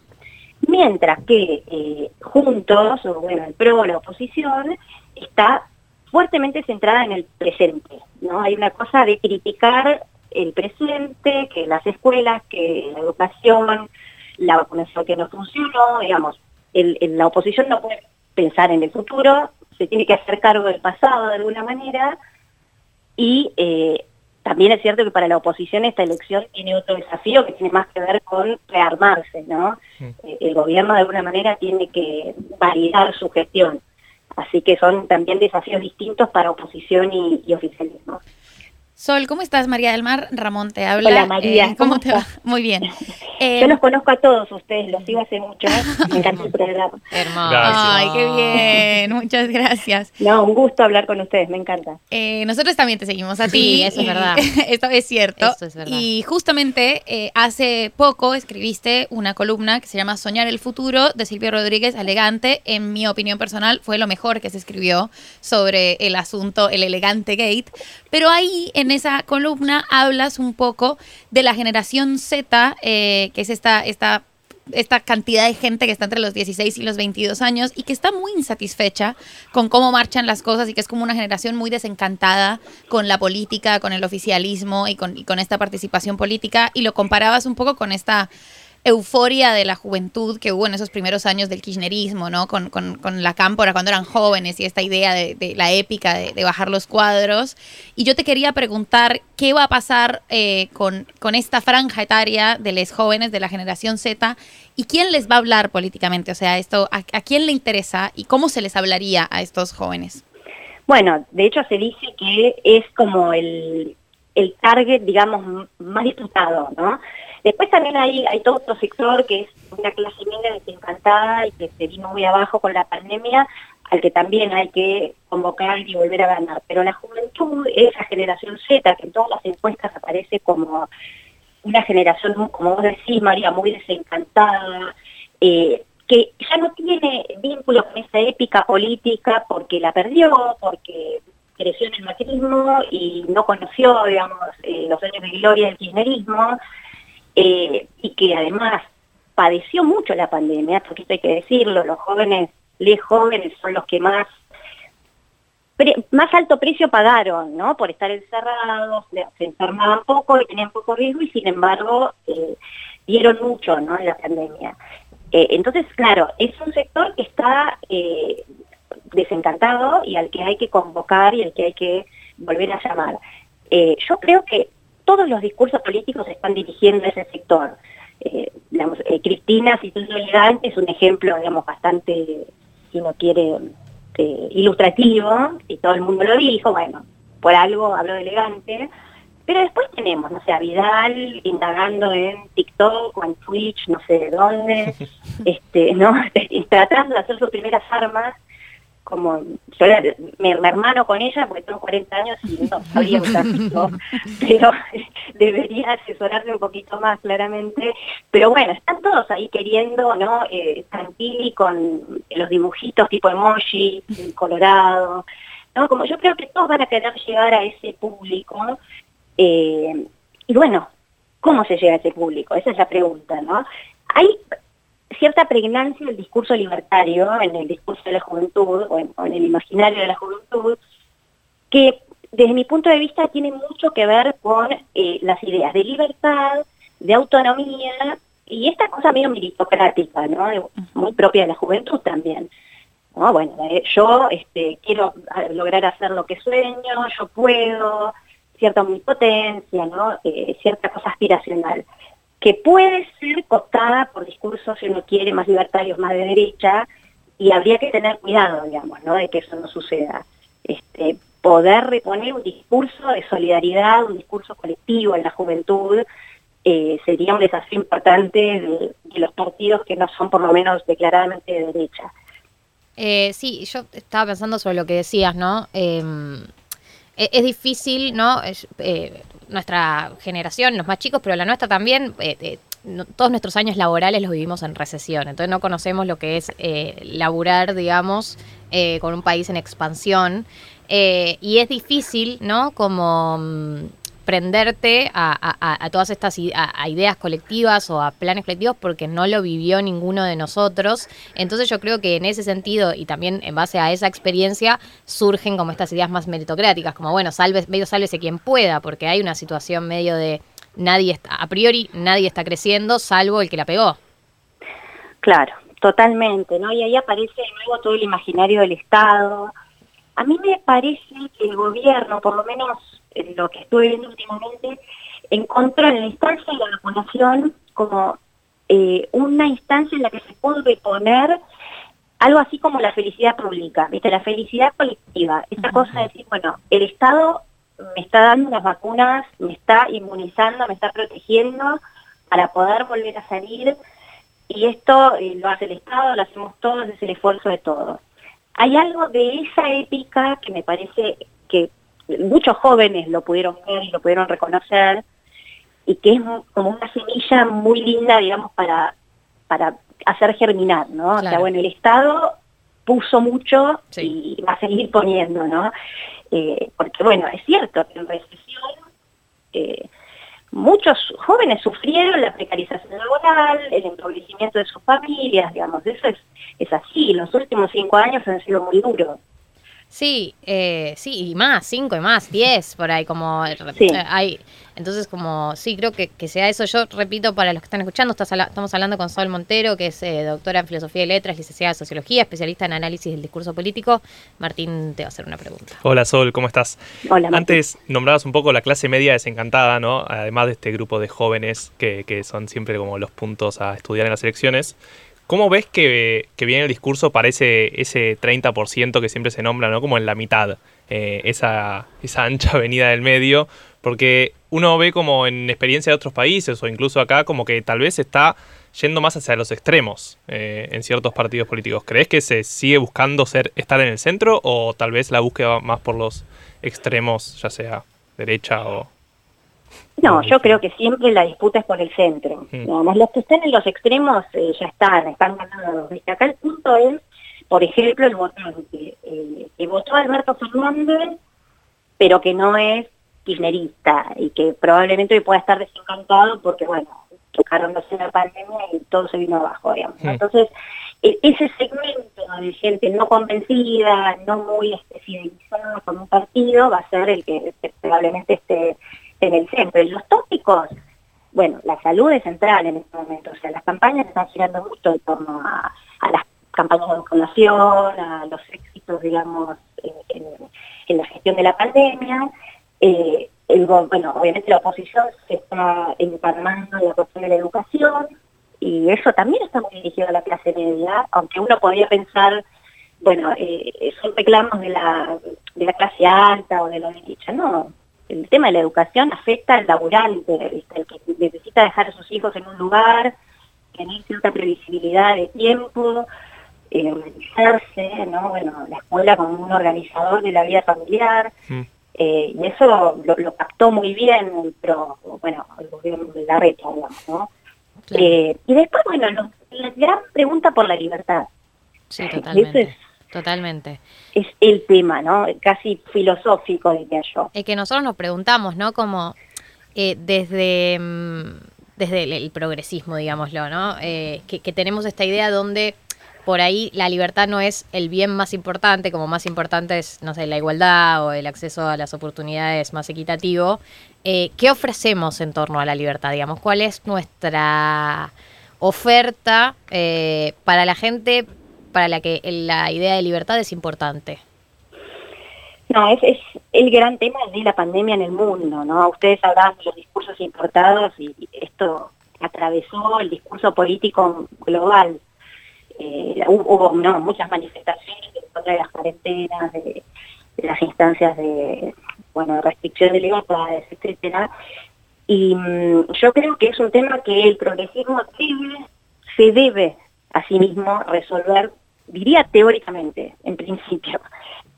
mientras que eh, juntos, o bueno, el PRO la oposición, está fuertemente centrada en el presente, ¿no? Hay una cosa de criticar el presente, que las escuelas, que la educación, la vacunación que no funcionó, digamos, la oposición no puede pensar en el futuro, se tiene que hacer cargo del pasado de alguna manera, y eh, también es cierto que para la oposición esta elección tiene otro desafío que tiene más que ver con rearmarse, ¿no? Eh, El gobierno de alguna manera tiene que validar su gestión. Así que son también desafíos distintos para oposición y, y oficialismo. Sol, ¿cómo estás, María del Mar? Ramón te habla. Hola, María, Eh, ¿Cómo, ¿cómo te va? Muy bien. Eh, Yo los conozco a todos ustedes, los sigo hace mucho, me encanta el programa. Hermoso. Ay, qué bien. Muchas gracias. No, un gusto hablar con ustedes, me encanta. Eh, nosotros también te seguimos a Sí, ti. eso es verdad. Esto es cierto. Eso es verdad. Y justamente eh, hace poco escribiste una columna que se llama Soñar el futuro de Silvio Rodríguez Elegante. En mi opinión personal fue lo mejor que se escribió sobre el asunto, el elegante gate. Pero ahí en esa columna hablas un poco de la generación Z, eh, que es esta, esta esta cantidad de gente que está entre los 16 y los 22 años y que está muy insatisfecha con cómo marchan las cosas y que es como una generación muy desencantada con la política, con el oficialismo y con, y con esta participación política. Y lo comparabas un poco con esta euforia de la juventud que hubo en esos primeros años del kirchnerismo, ¿no? Con, con- con la cámpora cuando eran jóvenes y esta idea de, la épica de, bajar los cuadros. Y yo te quería preguntar qué va a pasar eh, con, con esta franja etaria de los jóvenes de la generación Z y quién les va a hablar políticamente, o sea, esto, a, a quién le interesa y cómo se les hablaría a estos jóvenes. Bueno, de hecho se dice que es como el, el target, digamos, más disputado, ¿no? Después también hay, hay todo otro sector que es una clase media desencantada y que se vino muy abajo con la pandemia, al que también hay que convocar y volver a ganar. Pero la juventud, esa generación Z, que en todas las encuestas aparece como una generación, como vos decís, María, muy desencantada, eh, que ya no tiene vínculo con esa épica política porque la perdió, porque creció en el macrismo y no conoció, digamos, eh, los años de gloria del kirchnerismo, eh, y que además padeció mucho la pandemia, porque esto hay que decirlo, los jóvenes, les jóvenes son los que más más alto precio pagaron, ¿no? Por estar encerrados, se enfermaban poco y tenían poco riesgo y sin embargo eh, dieron mucho, ¿no? En la pandemia. Eh, entonces, claro, es un sector que está eh, desencantado y al que hay que convocar y al que hay que volver a llamar. Yo creo que todos los discursos políticos se están dirigiendo a ese sector. Eh, digamos, eh, Cristina, si tú elegante, es un ejemplo, digamos, bastante, si uno quiere, eh, ilustrativo, y todo el mundo lo dijo, bueno, por algo habló de elegante, pero después tenemos, no sé, a Vidal indagando en TikTok o en Twitch, no sé de dónde, este, ¿no? tratando de hacer sus primeras armas, como yo me, hermano con ella porque tengo 40 años y no sabría usar TikTok, pero debería asesorarse un poquito más claramente. Pero bueno, están todos ahí queriendo, ¿no? Eh, con los dibujitos tipo emoji, colorado, ¿no? Como yo creo que todos van a querer llegar a ese público. eh, y bueno, ¿cómo se llega a ese público? Esa es la pregunta, ¿no? Hay cierta pregnancia del discurso libertario en el discurso de la juventud o en, o en el imaginario de la juventud que desde mi punto de vista tiene mucho que ver con eh, las ideas de libertad, de autonomía y esta cosa medio meritocrática, ¿no? Muy propia de la juventud también. ¿no? Bueno, eh, yo este, quiero lograr hacer lo que sueño, yo puedo, cierta omnipotencia, ¿no? Eh, cierta cosa aspiracional, que puede ser cooptada por discursos, si uno quiere, más libertarios, más de derecha, y habría que tener cuidado, digamos, ¿no? de que eso no suceda. Este, poder reponer un discurso de solidaridad, un discurso colectivo en la juventud, eh, sería un desafío importante de, los partidos que no son por lo menos declaradamente de derecha. Eh, sí, yo estaba pensando sobre lo que decías, ¿no? Eh, es, difícil, ¿no? Eh, nuestra generación, los más chicos, pero la nuestra también, no, todos nuestros años laborales los vivimos en recesión, entonces no conocemos lo que es laburar, digamos, con un país en expansión. y es difícil, ¿no? Como mm, prenderte a, todas estas ideas colectivas o a planes colectivos porque no lo vivió ninguno de nosotros. Entonces yo creo que en ese sentido y también en base a esa experiencia surgen como estas ideas más meritocráticas, como bueno, salve, medio sálvese quien pueda, porque hay una situación medio de nadie está, a priori nadie está creciendo salvo el que la pegó. Claro, totalmente, ¿no? Y ahí aparece de nuevo todo el imaginario del Estado. A mí me parece que el gobierno, por lo menos lo que estuve viendo últimamente, encontró en la instancia de la vacunación como eh, una instancia en la que se puede poner algo así como la felicidad pública, ¿viste? la felicidad colectiva, esa cosa de decir, bueno, el Estado me está dando las vacunas, me está inmunizando, me está protegiendo para poder volver a salir y esto eh, lo hace el Estado, lo hacemos todos, es el esfuerzo de todos. Hay algo de esa épica que me parece que muchos jóvenes lo pudieron ver y lo pudieron reconocer, y que es como una semilla muy linda, digamos, para, para hacer germinar, ¿no? O sea, bueno, el Estado puso mucho y va a seguir poniendo, ¿no? Eh, porque, bueno, es cierto que en recesión eh, muchos jóvenes sufrieron la precarización laboral, el empobrecimiento de sus familias, digamos, eso es, es así, los últimos cinco años han sido muy duros. Sí, eh, sí, y más, cinco y más, diez por ahí, como eh, hay. Entonces, como, sí, creo que, que, sea eso. Yo repito, para los que están escuchando, estamos hablando con Sol Montero, que es eh, doctora en Filosofía y Letras, licenciada en Sociología, especialista en análisis del discurso político. Martín te va a hacer una pregunta. Hola, Sol, ¿cómo estás? Hola, Antes nombrabas un poco la clase media desencantada, ¿no? Además de este grupo de jóvenes que, que son siempre como los puntos a estudiar en las elecciones. ¿Cómo ves que, viene el discurso para ese, ese 30% que siempre se nombra, ¿no? Como en la mitad, eh, esa, esa ancha avenida del medio? Porque uno ve como en experiencia de otros países o incluso acá como que tal vez está yendo más hacia los extremos eh, en ciertos partidos políticos. ¿Crees que se sigue buscando ser estar en el centro o tal vez la búsqueda va más por los extremos, ya sea derecha o no, yo creo que siempre la disputa es por el centro. Mm. los que están en los extremos eh, ya están, están ganando. Acá el punto es, por ejemplo, el votante eh, que votó a Alberto Fernández, pero que no es kirchnerista y que probablemente hoy pueda estar desencantado porque, bueno, tocaron los la pandemia y todo se vino abajo, digamos. Entonces, e, ese segmento de gente no convencida, no muy este, fidelizada con un partido, va a ser el que probablemente esté en el centro. Y los tópicos, bueno, la salud es central en este momento, o sea, las campañas están girando mucho en torno a, las campañas de vacunación, a los éxitos, digamos, en, la gestión de la pandemia. Eh, bueno, obviamente la oposición se está encarnando en la cuestión de la educación y eso también está muy dirigido a la clase media, aunque uno podría pensar, bueno, eh, son reclamos de la, de la clase alta o de la derecha, no, el tema de la educación afecta al laburante, el que necesita dejar a sus hijos en un lugar, tener cierta previsibilidad de tiempo, eh, organizarse, ¿no? Bueno, la escuela como un organizador de la vida familiar, mm. eh, y eso lo, captó muy bien, pero bueno, el gobierno de la reta, digamos, ¿no? Eh, y después, bueno, la gran pregunta por la libertad. Sí, totalmente. Totalmente. Es el tema, ¿no? Casi filosófico, diría yo. Es que nosotros nos preguntamos, ¿no? Como eh, desde, mm, desde el, progresismo, digámoslo, ¿no? Eh, que, tenemos esta idea donde por ahí la libertad no es el bien más importante, como más importante es, no sé, la igualdad o el acceso a las oportunidades más equitativo. Eh, ¿Qué ofrecemos en torno a la libertad, digamos? ¿Cuál es nuestra oferta eh, para la gente para la que la idea de libertad es importante. No, es, es el gran tema de la pandemia en el mundo, ¿no? Ustedes hablaban de los discursos importados y esto atravesó el discurso político global. Eh, hubo no, muchas manifestaciones en contra de las cuarentenas, de, las instancias de bueno restricción de libertades, etcétera. Y mm, yo creo que es un tema que el progresismo debe, se debe a sí mismo resolver, diría teóricamente, en principio,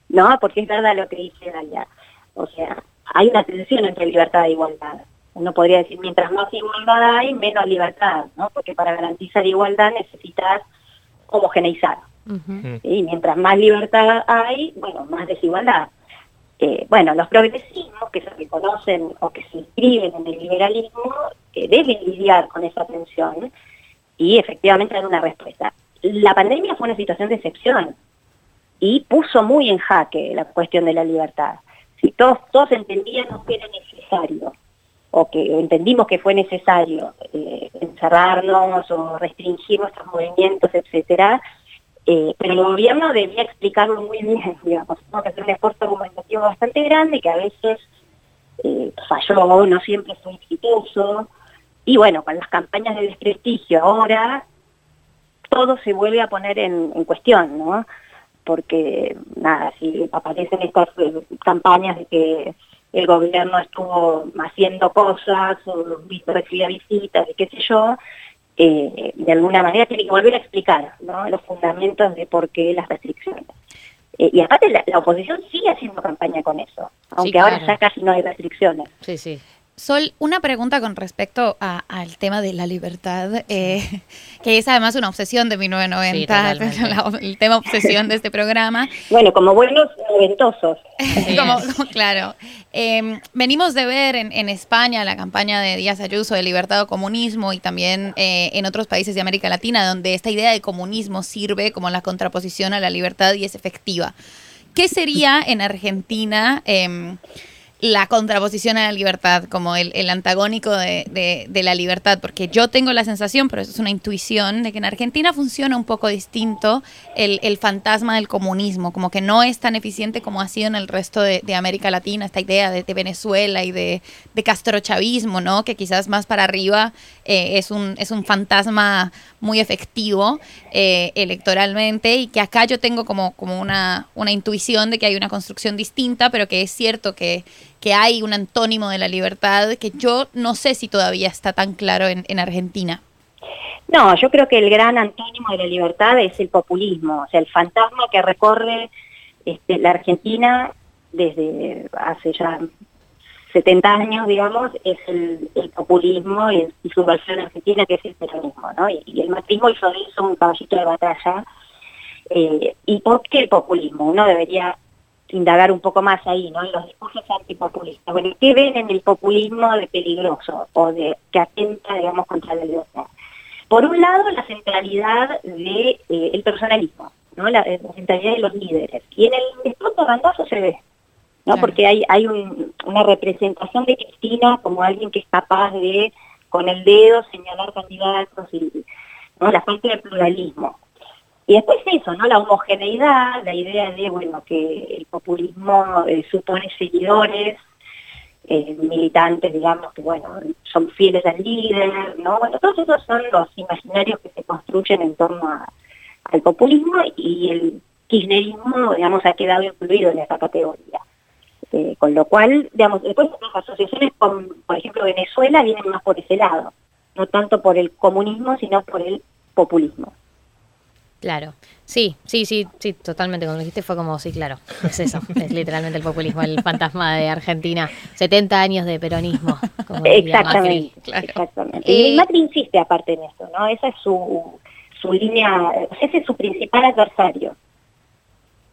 ¿no? Porque es verdad lo que dice Dalia. O sea, hay una tensión entre libertad e igualdad. Uno podría decir, mientras más igualdad hay, menos libertad, ¿no? Porque para garantizar igualdad necesitas homogeneizar. Y mientras más libertad hay, bueno, más desigualdad. Eh, bueno, los progresismos que se reconocen o que se inscriben en el liberalismo eh, deben lidiar con esa tensión y efectivamente dar una respuesta. La pandemia fue una situación de excepción y puso muy en jaque la cuestión de la libertad. Si todos, todos entendíamos que era necesario o que entendimos que fue necesario eh, encerrarnos o restringir nuestros movimientos, etcétera, eh, pero el gobierno debía explicarlo muy bien, digamos, tuvo que hacer un esfuerzo argumentativo bastante grande que a veces eh, falló, no siempre fue exitoso, y bueno, con las campañas de desprestigio ahora todo se vuelve a poner en, en cuestión, ¿no? Porque, nada, si aparecen estas campañas de que el gobierno estuvo haciendo cosas, o recibía visitas, y qué sé yo, eh, de alguna manera tiene que volver a explicar ¿no? los fundamentos de por qué las restricciones. Eh, y aparte la, la, oposición sigue haciendo campaña con eso, aunque ahora ya casi no hay restricciones. Sí, sí. Sol, una pregunta con respecto al tema de la libertad, eh, que es además una obsesión de 1990, sí, la, el tema obsesión de este programa. Bueno, como buenos noventosos. como, como, claro. Eh, venimos de ver en, en, España la campaña de Díaz Ayuso de libertad o comunismo y también eh, en otros países de América Latina, donde esta idea de comunismo sirve como la contraposición a la libertad y es efectiva. ¿Qué sería en Argentina? La contraposición a la libertad, como el, el antagónico de, de, de, la libertad, porque yo tengo la sensación, pero eso es una intuición, de que en Argentina funciona un poco distinto el, el fantasma del comunismo, como que no es tan eficiente como ha sido en el resto de, de América Latina, esta idea de, Venezuela y de, castrochavismo, ¿no? que quizás más para arriba eh, es, un, es un fantasma muy efectivo eh, electoralmente y que acá yo tengo como, como una, una intuición de que hay una construcción distinta, pero que es cierto que que hay un antónimo de la libertad que yo no sé si todavía está tan claro en, en, Argentina. No, yo creo que el gran antónimo de la libertad es el populismo, o sea, el fantasma que recorre este, la Argentina desde hace ya 70 años, digamos, es el, populismo y, su versión argentina, que es el peronismo, ¿no? Y, y el macrismo hizo de eso un caballito de batalla. Eh, ¿Y por qué el populismo? Uno debería indagar un poco más ahí, ¿no? En los discursos antipopulistas. Bueno, ¿qué ven en el populismo de peligroso o de que atenta, digamos, contra la libertad? Por un lado, la centralidad del de, eh, el personalismo, ¿no? La, la, centralidad de los líderes. Y en el despoto bandazo se ve, ¿no? Claro. Porque hay, hay un, una representación de Cristina como alguien que es capaz de, con el dedo, señalar candidatos y ¿no? la falta de pluralismo. Y después eso, ¿no? La homogeneidad, la idea de, bueno, que el populismo eh, supone seguidores, eh, militantes, digamos, que, bueno, son fieles al líder, ¿no? Bueno, todos esos son los imaginarios que se construyen en torno al populismo y el kirchnerismo, digamos, ha quedado incluido en esa categoría. Eh, con lo cual, digamos, después las asociaciones con, por ejemplo, Venezuela vienen más por ese lado, no tanto por el comunismo, sino por el populismo. Claro, sí, sí, sí, sí, totalmente. Como dijiste fue como, sí, claro, es eso, es literalmente el populismo, el fantasma de Argentina. 70 años de peronismo. Como exactamente, Macri, claro. exactamente. Y eh, Macri insiste aparte en eso, ¿no? Esa es su, su línea, ese es su principal adversario.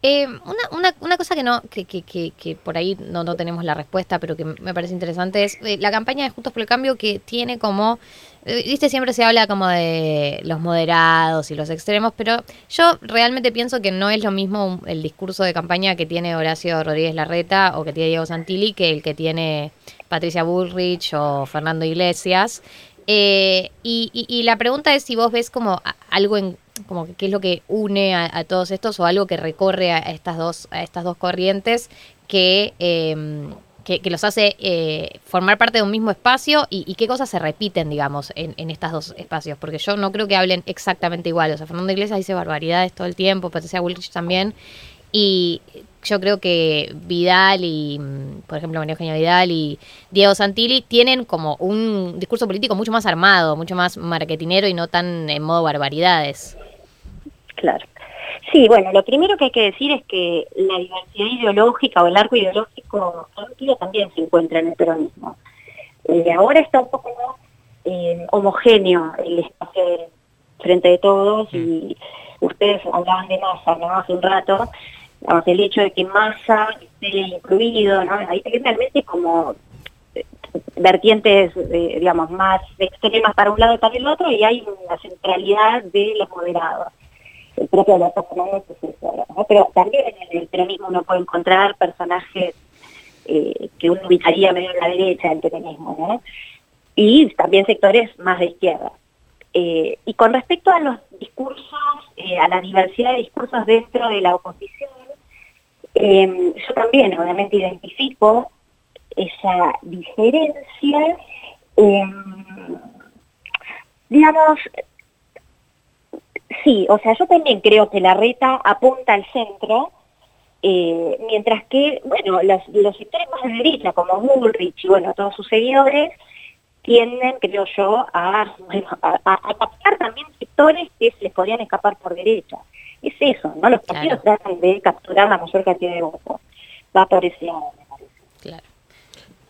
Eh, una, una, una, cosa que no que, que, que, que por ahí no, no, tenemos la respuesta, pero que me parece interesante es eh, la campaña de Juntos por el Cambio que tiene como, viste, siempre se habla como de los moderados y los extremos, pero yo realmente pienso que no es lo mismo el discurso de campaña que tiene Horacio Rodríguez Larreta o que tiene Diego Santilli que el que tiene Patricia Bullrich o Fernando Iglesias. Eh, y, y- y la pregunta es si vos ves como algo en como qué es lo que une a, a todos estos o algo que recorre a estas dos a estas dos corrientes que eh, que, los hace eh, formar parte de un mismo espacio y, y qué cosas se repiten, digamos, en, en estos dos espacios. Porque yo no creo que hablen exactamente igual. O sea, Fernando Iglesias dice barbaridades todo el tiempo, Patricia Bullrich también. Y yo creo que Vidal y, mm, por ejemplo, María Eugenia Vidal y Diego Santilli tienen como un discurso político mucho más armado, mucho más marketinero y no tan en modo barbaridades. Claro. Sí, bueno, lo primero que hay que decir es que la diversidad ideológica o el arco ideológico amplio también se encuentra en el peronismo. Eh, ahora está un poco más eh, homogéneo el espacio frente de todos y ustedes hablaban de masa, ¿no? Hace un rato, el hecho de que masa esté incluido, ¿no? Hay hay realmente como eh, vertientes, eh, digamos, más extremas para un lado y para el otro y hay una centralidad de los moderados el propio Alberto Fernández ¿no? pero también en el peronismo uno puede encontrar personajes eh, que uno ubicaría medio en la derecha del peronismo, ¿no? y también sectores más de izquierda. Eh, y con respecto a los discursos, eh, a la diversidad de discursos dentro de la oposición, eh, yo también obviamente identifico esa diferencia, digamos, Sí, o sea, yo también creo que la reta apunta al centro, eh, mientras que, bueno, los, los sectores más de derecha, como Bullrich y, bueno, todos sus seguidores, tienden, creo yo, a, bueno, a, a- a captar también sectores que se les podrían escapar por derecha. Es eso, ¿no? Los partidos tratan de capturar la mayor cantidad de votos. Va por ese lado.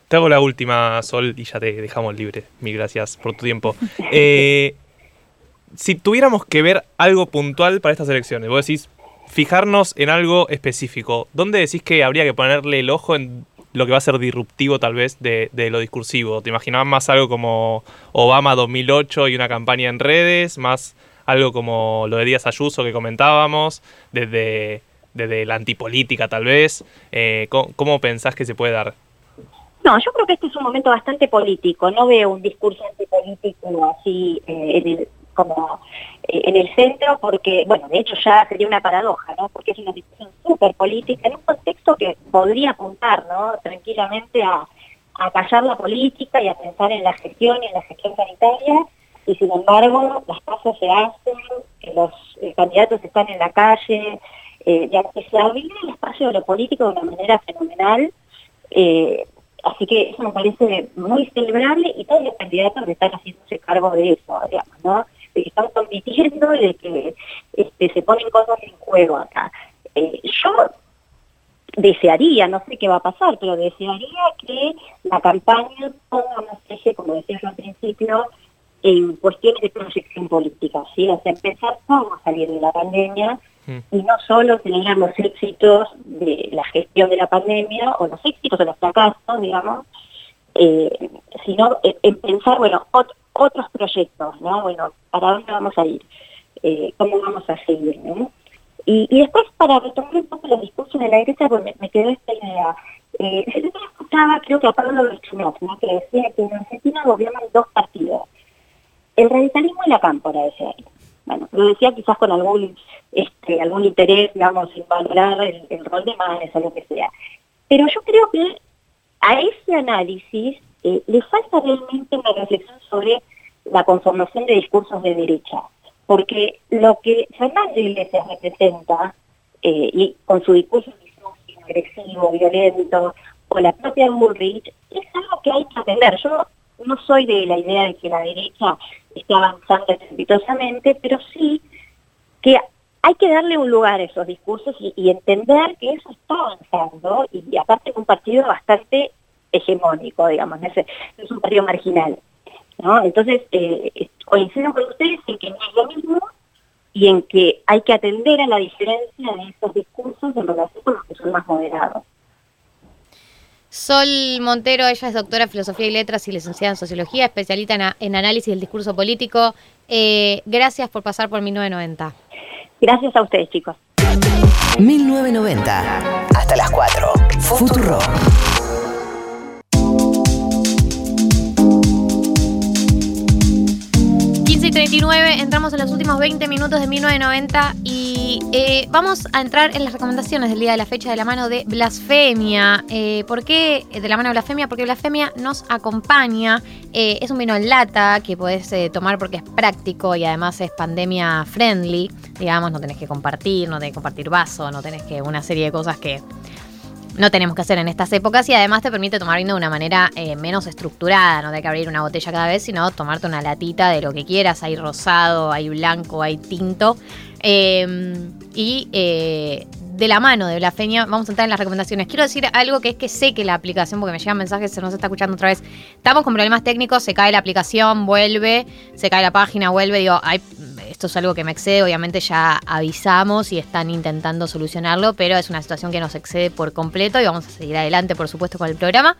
Te hago la última, Sol, y ya te dejamos libre. Mil gracias por tu tiempo. Eh, si tuviéramos que ver algo puntual para estas elecciones, vos decís, fijarnos en algo específico, ¿dónde decís que habría que ponerle el ojo en lo que va a ser disruptivo tal vez de, de lo discursivo? ¿Te imaginabas más algo como Obama 2008 y una campaña en redes? ¿Más algo como lo de Díaz Ayuso que comentábamos? Desde, desde la antipolítica tal vez. Eh, ¿cómo, cómo pensás que se puede dar? No, yo creo que este es un momento bastante político. No veo un discurso antipolítico así eh, en el, como eh, en el centro, porque, bueno, de hecho ya sería una paradoja, ¿no? Porque es una discusión súper política en un contexto que podría apuntar, ¿no? Tranquilamente a, a callar la política y a pensar en la gestión y en la gestión sanitaria. Y sin embargo, las cosas se hacen, los eh, candidatos están en la calle, eh, ya que se abre el espacio de lo político de una manera fenomenal. Así que eso me parece muy celebrable y todos los candidatos están haciéndose cargo de eso, digamos, ¿no? De que están compitiendo y de que este, se ponen cosas en juego acá. Eh, yo desearía, no sé qué va a pasar, pero desearía que la campaña ponga más eje, como decía yo al principio, en cuestiones de proyección política, ¿sí? O sea, empezar cómo salir de la pandemia y no solo celebrar los éxitos de la gestión de la pandemia o los éxitos o los fracasos, digamos, eh, sino en, en pensar, bueno, ot- otros proyectos, ¿no? Bueno, ¿para dónde vamos a ir? Eh, ¿Cómo vamos a seguir, no? Y, después, para retomar un poco los discursos de la derecha, pues me, me quedó esta idea. Eh, yo escuchaba, creo que a Pablo Berchunov, ¿no? que decía que en Argentina gobiernan dos partidos, el radicalismo y la cámpora, decía él. Bueno, lo decía quizás con algún este, algún interés, digamos, en valorar el, el rol de Manes o lo que sea. Pero yo creo que a ese análisis eh, le falta realmente una reflexión sobre la conformación de discursos de derecha. Porque lo que Fernández Iglesias representa, eh, y con su discurso agresivo, violento, o la propia Bullrich, es algo que hay que atender. Yo no soy de la idea de que la derecha esté avanzando estrepitosamente, pero sí que hay que darle un lugar a esos discursos y, entender que eso está avanzando y, aparte un partido bastante hegemónico, digamos, no es, no es un partido marginal. ¿no? Entonces, eh, coincido con ustedes en que no es lo mismo y en que hay que atender a la diferencia de esos discursos en relación con los que son más moderados. Sol Montero, ella es doctora en Filosofía y Letras y licenciada en Sociología, especialista en, a- en análisis del discurso político. Eh, gracias por pasar por 1990. Gracias a ustedes, chicos. 1990. Hasta las 4. Futuro. Y 39, entramos en los últimos 20 minutos de 1990 y eh, vamos a entrar en las recomendaciones del día de la fecha de la mano de Blasfemia. Eh, ¿Por qué de la mano de Blasfemia? Porque Blasfemia nos acompaña. Eh, es un vino en lata que podés tomar porque es práctico y además es pandemia friendly. Digamos, no tenés que compartir, no tenés que compartir vaso, no tenés que una serie de cosas que no tenemos que hacer en estas épocas y además te permite tomar vino de una manera eh, menos estructurada, no de que abrir una botella cada vez, sino tomarte una latita de lo que quieras, hay rosado, hay blanco, hay tinto. Eh, y eh, de la mano de Blasfemia vamos a entrar en las recomendaciones. Quiero decir algo que es que sé que la aplicación, porque me llegan mensajes, se nos está escuchando otra vez, estamos con problemas técnicos, se cae la aplicación, vuelve, se cae la página, vuelve, digo, ay, esto es algo que me excede, obviamente ya avisamos y están intentando solucionarlo, pero es una situación que nos excede por completo y vamos a seguir adelante, por supuesto, con el programa.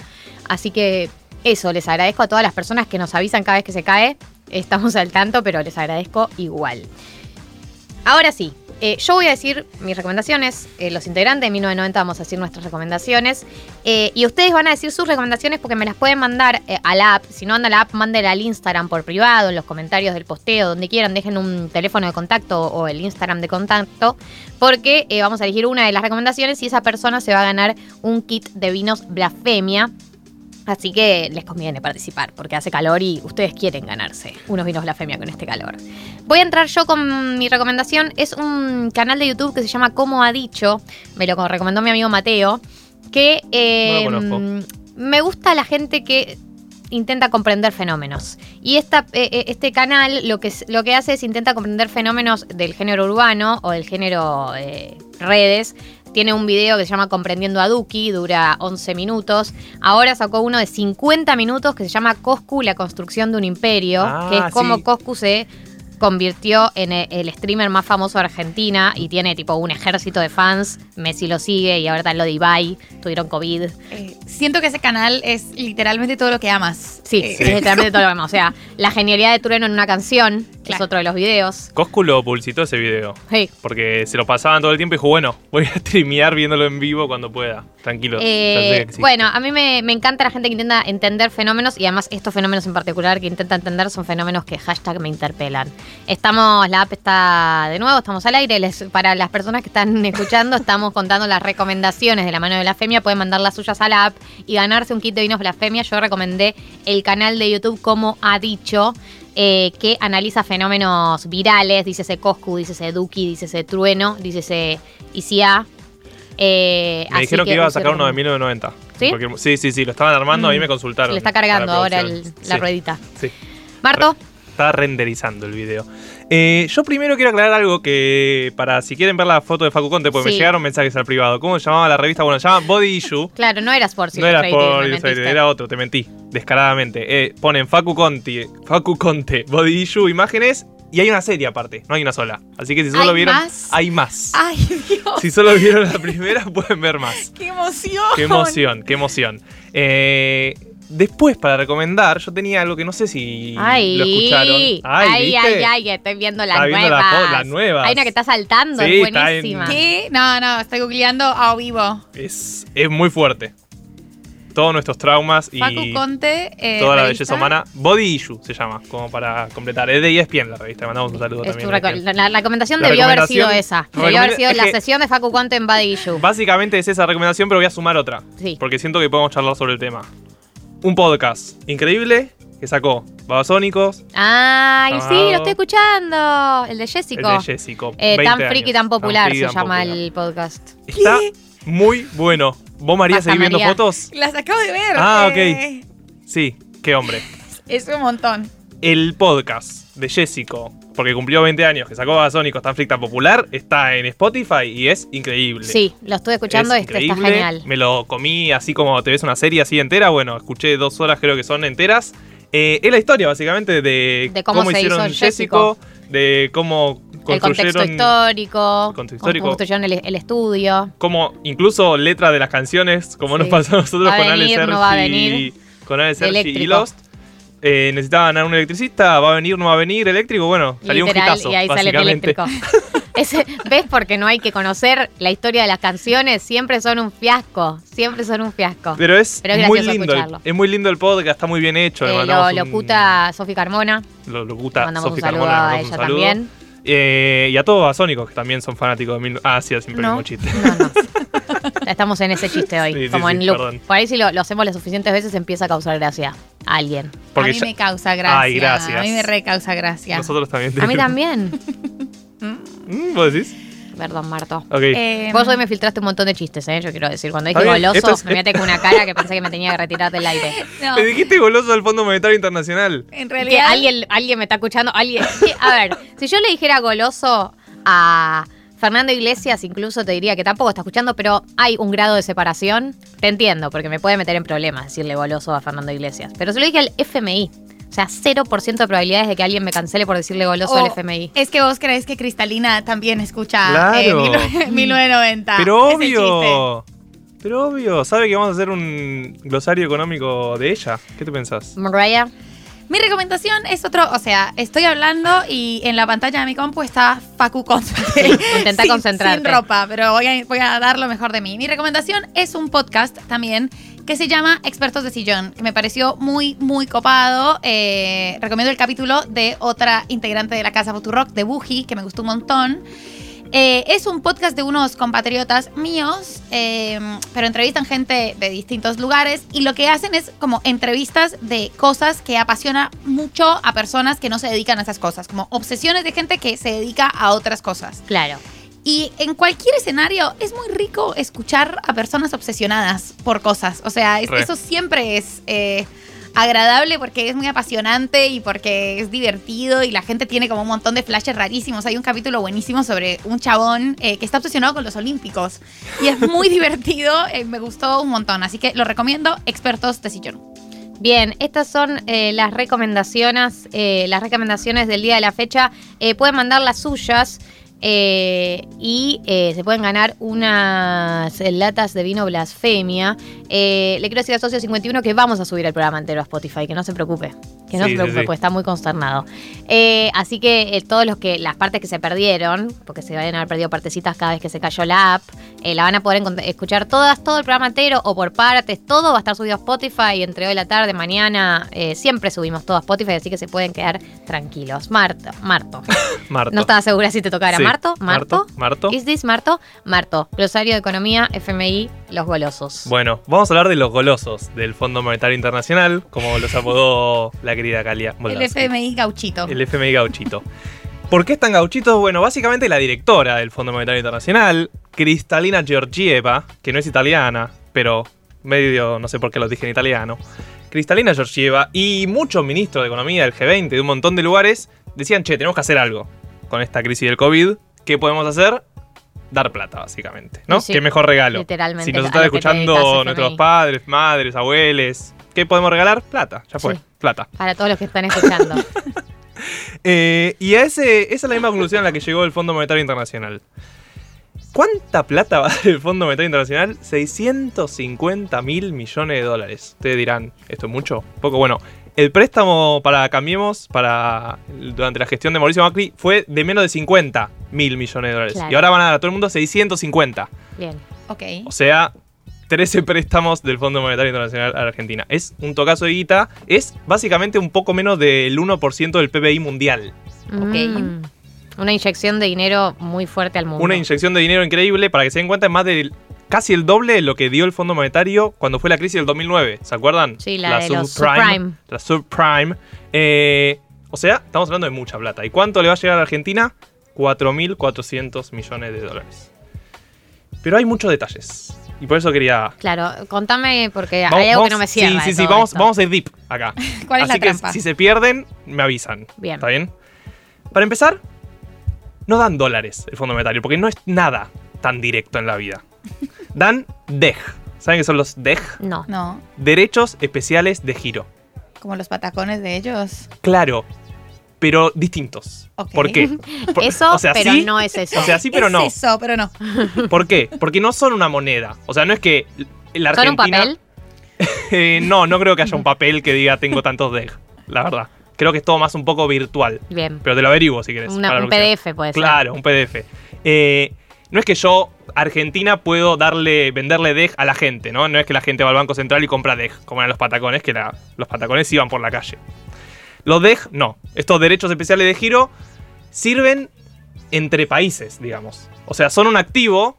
Así que eso, les agradezco a todas las personas que nos avisan cada vez que se cae. Estamos al tanto, pero les agradezco igual. Ahora sí, eh, yo voy a decir mis recomendaciones. eh, los integrantes de 1990 vamos a decir nuestras recomendaciones. eh, y ustedes van a decir sus recomendaciones porque me las pueden mandar a la app. Si no anda la app, mándenla al Instagram por privado, en los comentarios del posteo, donde quieran. Dejen un teléfono de contacto o el Instagram de contacto. Porque vamos a elegir una de las recomendaciones y esa persona se va a ganar un kit de vinos Blasfemia. Así que les conviene participar porque hace calor y ustedes quieren ganarse unos vinos blasfemia con este calor. Voy a entrar yo con mi recomendación. Es un canal de YouTube que se llama Como ha dicho. Me lo recomendó mi amigo Mateo. Que eh, No conozco. me gusta la gente que intenta comprender fenómenos. Y esta, eh, eh, este canal lo que, lo que hace es intenta comprender fenómenos del género urbano o del género eh, redes. Tiene un video que se llama Comprendiendo a Duki, dura 11 minutos. Ahora sacó uno de 50 minutos que se llama Coscu, la construcción de un imperio, Ah, que es como sí. Coscu se convirtió en e- el streamer más famoso de Argentina y tiene tipo un ejército de fans. Messi lo sigue y ahora está lo de Ibai, tuvieron COVID. Eh, siento que ese canal es literalmente todo lo que amas. Sí, Eh, es literalmente todo lo mismo. O sea, la genialidad de Trueno en una canción es otro de los videos. Coscu lo publicitó ese video. Sí. Porque se lo pasaban todo el tiempo y dijo, bueno, voy a streamear viéndolo en vivo cuando pueda. Tranquilo. Eh, que bueno, a mí me, me encanta la gente que intenta entender fenómenos y además estos fenómenos en particular que intenta entender son fenómenos que hashtag me interpelan. Estamos, la app está de nuevo, estamos al aire. Les- para las personas que están escuchando, estamos contando las recomendaciones de la mano de Blasfemia. Pueden mandar las suyas a la app y ganarse un kit de vinos Blasfemia. Yo recomendé el canal de YouTube como ha dicho. eh, que analiza fenómenos virales, dícese Coscu, dícese Duki, dícese Trueno, dícese ICA. Eh, me así dijeron que, iba a sacar uno de 1990. ¿Sí? Porque- sí, sí, sí, lo estaban armando, Mm. ahí me consultaron. Le está cargando ahora el- la Sí, ruedita. Sí. Marto, Está renderizando el video. Eh, yo primero quiero aclarar algo que para si quieren ver la foto de Facu Conte, porque Sí. me llegaron mensajes al privado. ¿Cómo se llamaba la revista? Bueno, se llama Body Issue. claro, no eras por no era mentiste. era otro, te mentí, descaradamente. Eh, ponen Facu Conte, Facu Conte, Body Issue, imágenes, y hay una serie aparte, no hay una sola. Así que si solo ¿Hay vieron. más? Hay más. Ay, Dios, Si solo vieron la primera, pueden ver más. qué emoción. Qué emoción, qué emoción. Eh, después, para recomendar, yo tenía algo que no sé si Ay, lo escucharon. ay, Ay, ¿viste? ay, ay, estoy viendo las viendo nuevas. las fo- las nuevas. Hay una que está saltando, Sí, es en- buenísima. ¿Qué? No, no, estoy googleando a vivo. Es, es muy fuerte. Todos nuestros traumas y Facu Conte. eh, toda la revista. belleza humana. Body Issue se llama, como para completar. Es de E ESPN la revista. Mandamos un saludo Es también. reco- ESPN. la, la recomendación La debió haber sido esa. Debió haber sido la que- sesión de Facu Conte en Body Issue. Básicamente es esa recomendación, pero voy a sumar otra. Sí. Porque siento que podemos charlar sobre el tema. Un podcast increíble que sacó Babasónicos, Ay, sí, lo estoy escuchando. El de Jessico. el de Jessico. Eh, 20 tan años. friki, tan popular friki, se tan llama popular. el podcast. Está muy bueno. ¿Vos, María, Basta, seguís viendo María. fotos? Las acabo de ver. Ah, eh, ok. Sí, qué hombre. Es un montón. El podcast de Jessico, porque cumplió 20 años, que sacó Babasónicos tan friki, tan popular, está en Spotify y es increíble. Sí, lo estuve escuchando, Es este está genial. Me lo comí así como te ves una serie así entera. Bueno, escuché dos horas, creo que son enteras. Eh, es la historia, básicamente, de, De cómo se hicieron hizo Jessico. de cómo El contexto construyeron. histórico, el contexto cómo histórico. construyeron el, el estudio. Cómo incluso letra de las canciones, como nos pasó a nosotros Va a con Ale venir, Sergi, no va a venir. con Ale Sergi y. Lost. Eh, necesitaban a un electricista, va a venir, no va a venir, eléctrico, bueno, salió Literal, un hitazo, y ahí sale básicamente. eléctrico. Ese- ¿Ves? Porque no hay que conocer la historia de las canciones. Siempre son un fiasco. Siempre son un fiasco. Pero es, Pero es muy lindo. el- es muy lindo el podcast, está muy bien hecho. Eh, lo un- locuta Sofi Carmona. Lo locuta Sofi Carmona, a ella también. Eh, y a todos basónicos que también son fanáticos de mil... Ah, sí, siempre No. el mismo chiste. Estamos en ese chiste hoy. Sí, como sí, en loop. perdón. Por ahí si lo, lo hacemos las suficientes veces empieza a causar gracia a alguien. Porque a mí ya- me causa gracia. Ay, gracias. A mí me re causa gracia. Nosotros también. A mí también. Mm, ¿Vos decís? Perdón, Marto. Eh, Vos hoy me filtraste un montón de chistes, ¿eh? Yo quiero decir. Cuando dije goloso, es- me miraste con una cara que pensé que me tenía que retirar del aire. No, Me dijiste goloso del Fondo Monetario Internacional. en Que realidad. alguien, alguien me está escuchando. Alguien. Sí, A ver, si yo le dijera goloso a Fernando Iglesias, incluso te diría que tampoco está escuchando, pero hay un grado de separación. Te entiendo, porque me puede meter en problemas decirle goloso a Fernando Iglesias. Pero se lo dije al FMI. O sea, 0% de probabilidades de que alguien me cancele por decirle goloso O al FMI. Es que vos crees que Cristalina también escucha Claro. eh, mil- 1990. Pero Es el chiste. obvio. Pero obvio. ¿Sabe que vamos a hacer un glosario económico de ella? ¿Qué te pensás? Mariah. Mi recomendación es otro, o sea, estoy hablando y en la pantalla de mi compu está Facu Concentrate. intenta Sin- concentrarte. Sin ropa, pero voy a, voy a dar lo mejor de mí. Mi recomendación es un podcast también que se llama Expertos de Sillón, que me pareció muy, muy copado. Eh, recomiendo el capítulo de otra integrante de la Casa Futurock, de Buji, que me gustó un montón. Eh, es un podcast de unos compatriotas míos, eh, pero entrevistan gente de distintos lugares y lo que hacen es como entrevistas de cosas que apasiona mucho a personas que no se dedican a esas cosas, como obsesiones de gente que se dedica a otras cosas. Claro. Y en cualquier escenario es muy rico escuchar a personas obsesionadas por cosas. O sea, es- eso siempre es eh, agradable porque es muy apasionante y porque es divertido y la gente tiene como un montón de flashes rarísimos. Hay un capítulo buenísimo sobre un chabón eh, que está obsesionado con los olímpicos y es muy divertido. eh, me gustó un montón. Así que lo recomiendo, expertos de sillón. Bien, estas son eh, las recomendaciones, las recomendaciones del día de la fecha. Pueden mandar las suyas eh, y eh, se pueden ganar unas eh, latas de vino blasfemia. Eh, le quiero decir a Socio 51 que vamos a subir el programa entero a Spotify, que no se preocupe. Que no Sí, se preocupe, sí. pues está muy consternado. Así que todos los que, las partes que se perdieron, porque se van a haber perdido partecitas cada vez que se cayó la app, la van a poder escuchar todas, todo el programa entero o por partes, todo va a estar subido a Spotify entre hoy y la tarde, mañana, siempre subimos todo a Spotify, así que se pueden quedar tranquilos. Marto, Marto. Marto. No estaba segura si te tocara. Sí. Marto, Marto. Marto. ¿Is this Marto? Marto. Glosario de Economía, FMI, Los Golosos. Bueno, vamos a hablar de los golosos del Fondo Monetario Internacional, como los apodó la querida Calia. El. FMI gauchito. El FMI gauchito. ¿Por qué están gauchitos? Bueno, básicamente la directora del Fondo Monetario Internacional, Cristalina Georgieva, que no es italiana, pero medio, no sé por qué lo dije en italiano. Cristalina Georgieva y muchos ministros de Economía del G20 de un montón de lugares decían, che, tenemos que hacer algo con esta crisis del COVID. ¿Qué podemos hacer? Dar plata, básicamente, ¿no? Sí, Qué mejor regalo. literalmente, Si nos están escuchando nuestros padres, madres, abuelos, ¿qué podemos regalar? Plata, ya fue, Sí. plata. Para todos los que están escuchando. Eh, y a ese, esa es la misma conclusión a la que llegó el Fondo Monetario Internacional. ¿Cuánta plata va a dar el Fondo Monetario Internacional? 650 mil millones de dólares. Ustedes dirán, ¿esto es mucho? Poco. Bueno, el préstamo para Cambiemos para durante la gestión de Mauricio Macri fue de menos de 50 mil millones de dólares. Claro. Y ahora van a dar a todo el mundo 650. Bien. Ok. O sea, 13 préstamos del Fondo Monetario Internacional a la Argentina. Es un tocazo de guita. Es básicamente un poco menos del 1% del PBI mundial. Mm. Una inyección de dinero muy fuerte al mundo. Una inyección de dinero increíble. Para que se den cuenta, es más del casi el doble de lo que dio el Fondo Monetario cuando fue la crisis del 2009. ¿Se acuerdan? Sí, la de los subprime. La subprime. Eh, o sea, estamos hablando de mucha plata. ¿Y cuánto le va a llegar a la Argentina? 4.400 millones de dólares. Pero hay muchos detalles. Y por eso quería Claro, contame porque Vamos- hay algo que no me cierra. Sí, sí, sí, vamos, vamos a ir deep acá. ¿Cuál es la que trampa? si se pierden, me avisan. Bien. ¿Está bien? Para empezar, no dan dólares el Fondo Monetario, porque no es nada tan directo en la vida. Dan DEG. ¿Saben qué son los DEG? No. No, Derechos especiales de giro. como los patacones de ellos. Claro, pero distintos. ¿Por qué? Por- Eso, o sea, pero sí, no es eso. O sea, sí, pero es no. eso, pero no. ¿Por qué? Porque no son una moneda. O sea, no es que la ¿Son un Argentina... papel? Eh, no, no creo que haya un papel que diga tengo tantos DEG, la verdad. Creo que es todo más un poco virtual. Bien. Pero te lo averiguo si quieres. Una- un. PDF puede ser. Claro, un PDF. Eh, no es que yo, Argentina, puedo darle, venderle DEG a la gente, ¿no? No es que la gente va al Banco Central y compra DEG, como eran los patacones, que los patacones iban por la calle. Los DEG, no. Estos derechos especiales de giro sirven entre países, digamos. O sea, son un activo,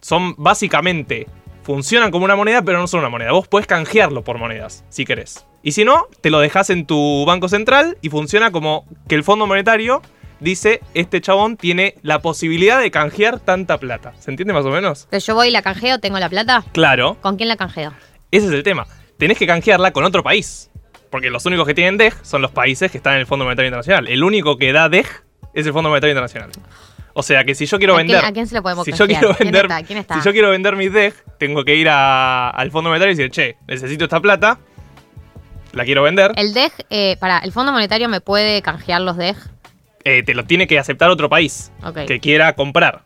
son básicamente, funcionan como una moneda, pero no son una moneda. Vos podés canjearlo por monedas, si querés. Y si no, te lo dejas en tu banco central y funciona como que el Fondo Monetario dice, este chabón tiene la posibilidad de canjear tanta plata. ¿Se entiende más o menos? Pero yo voy y la canjeo, tengo la plata. Claro, ¿Con quién la canjeo? ese es el tema. Tenés que canjearla con otro país. Porque los únicos que tienen DEG son los países que están en el Fondo Monetario Internacional. El único que da DEG es el Fondo Monetario Internacional. O sea que si yo quiero ¿A quién- vender. a quién se lo podemos si yo quiero ¿Quién vender, está? ¿Quién está? Si yo quiero vender mis DEG, tengo que ir a- al Fondo Monetario y decir, che, necesito esta plata. La quiero vender. El DEG, eh, para, ¿el Fondo Monetario me puede canjear los DEG? Eh, te lo tiene que aceptar otro país que quiera comprar.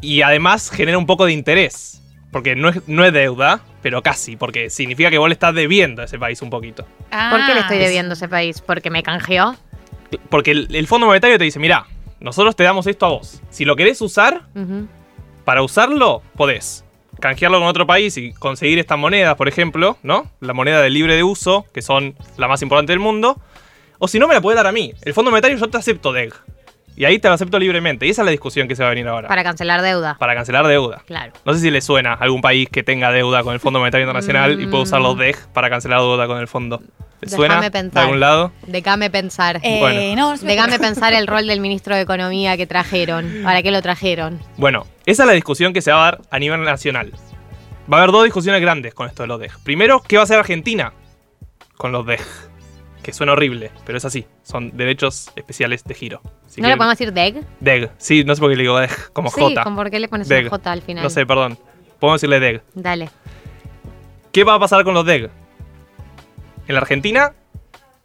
Y además genera un poco de interés. Porque no es, no es deuda, pero casi. Porque significa que vos le estás debiendo a ese país un poquito. ¿Por qué le estoy Ah. debiendo a ese país? ¿Porque me canjeó? Porque el, el Fondo Monetario te dice, mira, nosotros te damos esto a vos. Si lo querés usar, para usarlo, podés. Canjearlo con otro país y conseguir estas monedas, por ejemplo, ¿no? La moneda de libre de uso, que son la más importante del mundo. O si no, me la podés dar a mí. El Fondo Monetario yo te acepto DEG. Y ahí te lo acepto libremente. Y esa es la discusión que se va a venir ahora. Para cancelar deuda. Para cancelar deuda. Claro. No sé si le suena a algún país que tenga deuda con el Fondo Monetario Internacional y pueda usar los DEG para cancelar deuda con el fondo. ¿Le suena Déjame de pensar. algún lado? Déjame pensar. Eh, Bueno. no, no Déjame pensar el rol del ministro de Economía que trajeron. ¿Para qué lo trajeron? Bueno, esa es la discusión que se va a dar a nivel nacional. Va a haber dos discusiones grandes con esto de los DEG. Primero, ¿qué va a hacer Argentina con los DEG? Que suena horrible, pero es así. Son derechos especiales de giro. Si ¿No le podemos decir DEG? DEG. Sí, no sé por qué le digo DEG, como sí, J. ¿con ¿por qué le pones DEG. una J al final? No sé, perdón. Podemos decirle DEG. Dale. ¿Qué va a pasar con los DEG? En la Argentina,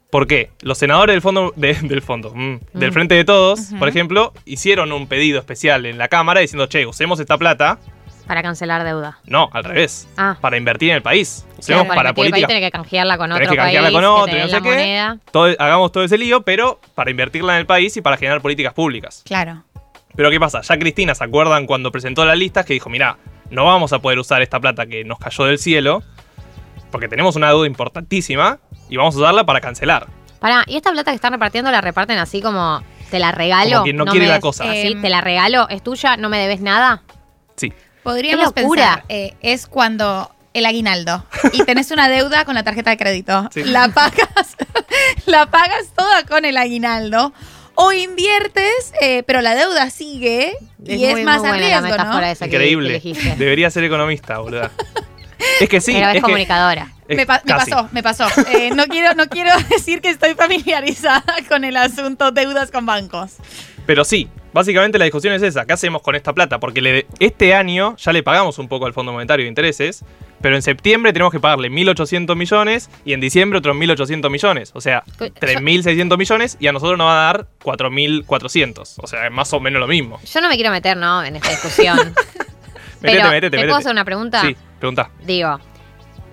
¿por qué? Los senadores del fondo, de- del fondo, mm, del Mm. Frente de Todos, por ejemplo, hicieron un pedido especial en la Cámara diciendo, che, usemos esta plata. Para cancelar deuda. No, al revés. Ah. Para invertir en el país. Claro, Usemos para el país políticas. tiene que canjearla con Tenés otro que canjearla país. con que otro, dé no la sé qué. Todo- hagamos todo ese lío, pero para invertirla en el país y para generar políticas públicas. Claro. Pero ¿qué pasa? Ya Cristina, ¿se acuerdan cuando presentó las listas que dijo, mira, no vamos a poder usar esta plata que nos cayó del cielo, porque tenemos una deuda importantísima y vamos a usarla para cancelar. Pará, ¿y esta plata que están repartiendo la reparten así como te la regalo? Como quien no quiere me la des- cosa. Así, Em, te la regalo, es tuya, no me debes nada. Sí. Podríamos Qué locura. pensar, eh, es cuando el aguinaldo y tenés una deuda con la tarjeta de crédito. Sí. La pagas, la pagas toda con el aguinaldo. O inviertes, eh, pero la deuda sigue y es, muy, más muy a buena la riesgo, ¿no? esa que- que Increíble. elegiste. Debería ser economista, boluda. Es que sí. Pero es, es que- comunicadora. es Me, pa- me casi. pasó, me pasó. Eh, no, quiero, no quiero decir que estoy familiarizada con el asunto deudas con bancos. Pero sí, básicamente la discusión es esa. ¿Qué hacemos con esta plata? Porque le- este año ya le pagamos un poco al Fondo Monetario de intereses, pero en septiembre tenemos que pagarle 1.800 millones y en diciembre otros 1.800 millones. O sea, Que- 3.600 millones y a nosotros nos va a dar 4.400. O sea, es más o menos lo mismo. Yo no me quiero meter, ¿no? En esta discusión. Métete, Pero, métete, ¿te métete. puedo hacer una pregunta? Sí, pregunta. Digo,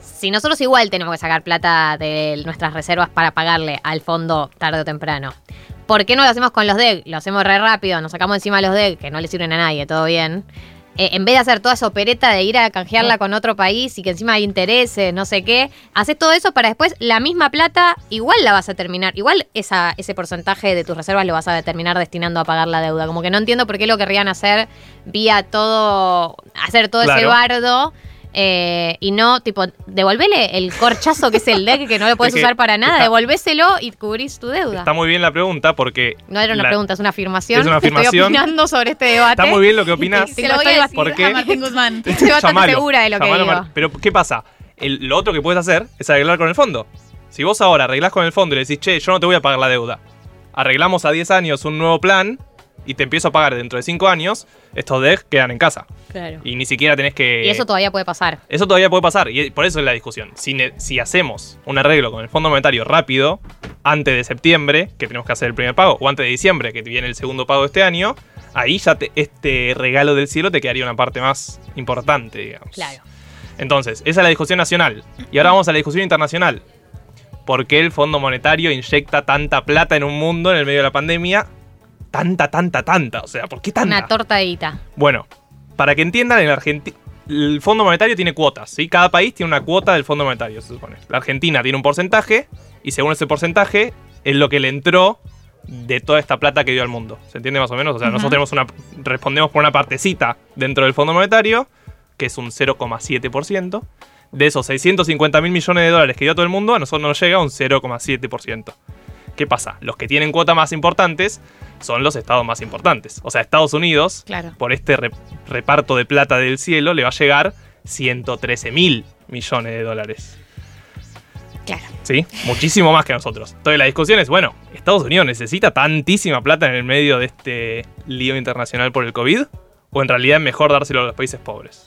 si nosotros igual tenemos que sacar plata de nuestras reservas para pagarle al fondo tarde o temprano, ¿por qué no lo hacemos con los DEG? Lo hacemos re rápido, nos sacamos encima los DEG, que no le sirven a nadie, todo bien. Eh, en vez de hacer toda esa opereta de ir a canjearla con otro país y que encima hay intereses, no sé qué, haces todo eso para después la misma plata, igual la vas a terminar, igual esa, ese porcentaje de tus reservas lo vas a terminar destinando a pagar la deuda. Como que no entiendo por qué lo querrían hacer vía todo, hacer todo ese bardo. Eh, y no, tipo, devolvele el corchazo que es el deck que no lo puedes usar para nada, está- devolvéselo y cubrís tu deuda. Está muy bien la pregunta porque... no era una la- pregunta, es una afirmación. Es una afirmación. Estoy opinando sobre este debate. Está muy bien lo que opinas. Se lo voy estoy a decir ¿Por qué? a Martín Guzmán. Estoy bastante Llamalo, segura de lo que digo. Mar- Pero ¿qué pasa? El- lo otro que puedes hacer es arreglar con el fondo. Si vos ahora arreglás con el fondo y le decís, che, yo no te voy a pagar la deuda. Arreglamos a 10 años un nuevo plan y te empiezo a pagar dentro de 5 años, estos DEG quedan en casa. Claro. Y ni siquiera tenés que... Y eso todavía puede pasar. Eso todavía puede pasar y por eso es la discusión. Si, ne- si hacemos un arreglo con el Fondo Monetario rápido, antes de septiembre, que tenemos que hacer el primer pago, o antes de diciembre, que viene el segundo pago de este año, ahí ya te- este regalo del cielo te quedaría una parte más importante, digamos. Claro. Entonces, esa es la discusión nacional. Y ahora vamos a la discusión internacional. ¿Por qué el Fondo Monetario inyecta tanta plata en un mundo en el medio de la pandemia tanta, tanta, tanta? O sea, ¿por qué tanta? Una tortadita. Bueno, para que entiendan, en Argentina el Fondo Monetario tiene cuotas, ¿sí? Cada país tiene una cuota del Fondo Monetario, se supone. La Argentina tiene un porcentaje y según ese porcentaje es lo que le entró de toda esta plata que dio al mundo. ¿Se entiende más o menos? O sea, nosotros tenemos una respondemos por una partecita dentro del Fondo Monetario, que es un 0,7%. De esos 650 mil millones de dólares que dio todo el mundo, a nosotros nos llega un 0,7%. ¿Qué pasa? Los que tienen cuotas más importantes son los estados más importantes. O sea, Estados Unidos, Claro. por este re- reparto de plata del cielo, le va a llegar 113 mil millones de dólares. Claro. ¿Sí? Muchísimo más que nosotros. Entonces la discusión es, bueno, ¿Estados Unidos necesita tantísima plata en el medio de este lío internacional por el COVID? ¿O en realidad es mejor dárselo a los países pobres?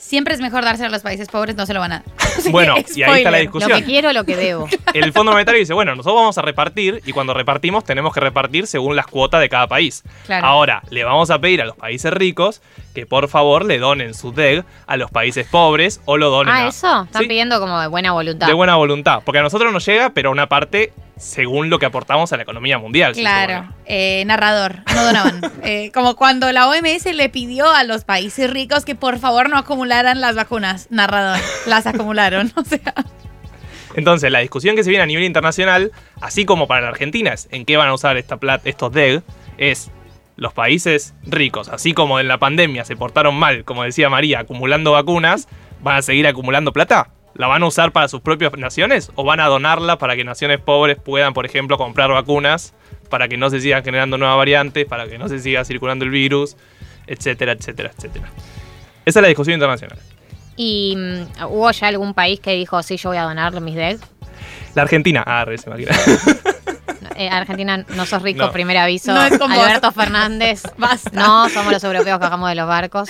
Siempre es mejor dárselo a los países pobres, no se lo van a dar. Así Bueno, que, y ahí está la spoiler. discusión. Lo que quiero, lo que debo. El Fondo Monetario dice, bueno, nosotros vamos a repartir y cuando repartimos tenemos que repartir según las cuotas de cada país. Claro. Ahora, le vamos a pedir a los países ricos que por favor le donen su DEG a los países pobres o lo donen Ah, a- eso. Están pidiendo como de buena voluntad. de buena voluntad. Porque a nosotros nos llega, pero una parte según lo que aportamos a la economía mundial. Claro, eh, narrador, no donaban. Eh, como cuando la OMS le pidió a los países ricos que por favor no acumularan las vacunas. Narrador, las acumularon. O sea, Entonces, la discusión que se viene a nivel internacional, así como para la Argentina, es en qué van a usar esta plata, estos DEG, es los países ricos, así como en la pandemia se portaron mal, como decía María, acumulando vacunas, ¿van a seguir acumulando plata? ¿La van a usar para sus propias naciones o van a donarla para que naciones pobres puedan, por ejemplo, comprar vacunas para que no se sigan generando nuevas variantes, para que no se siga circulando el virus, etcétera, etcétera, etcétera? Esa es la discusión internacional. ¿Y mm, hubo ya algún país que dijo, sí, yo voy a donar mis DEG? La Argentina, ah, re, se me imagina. Eh, Argentina, no sos rico, No. primer aviso. No es con vos. Alberto Fernández, no, somos los europeos que bajamos de los barcos.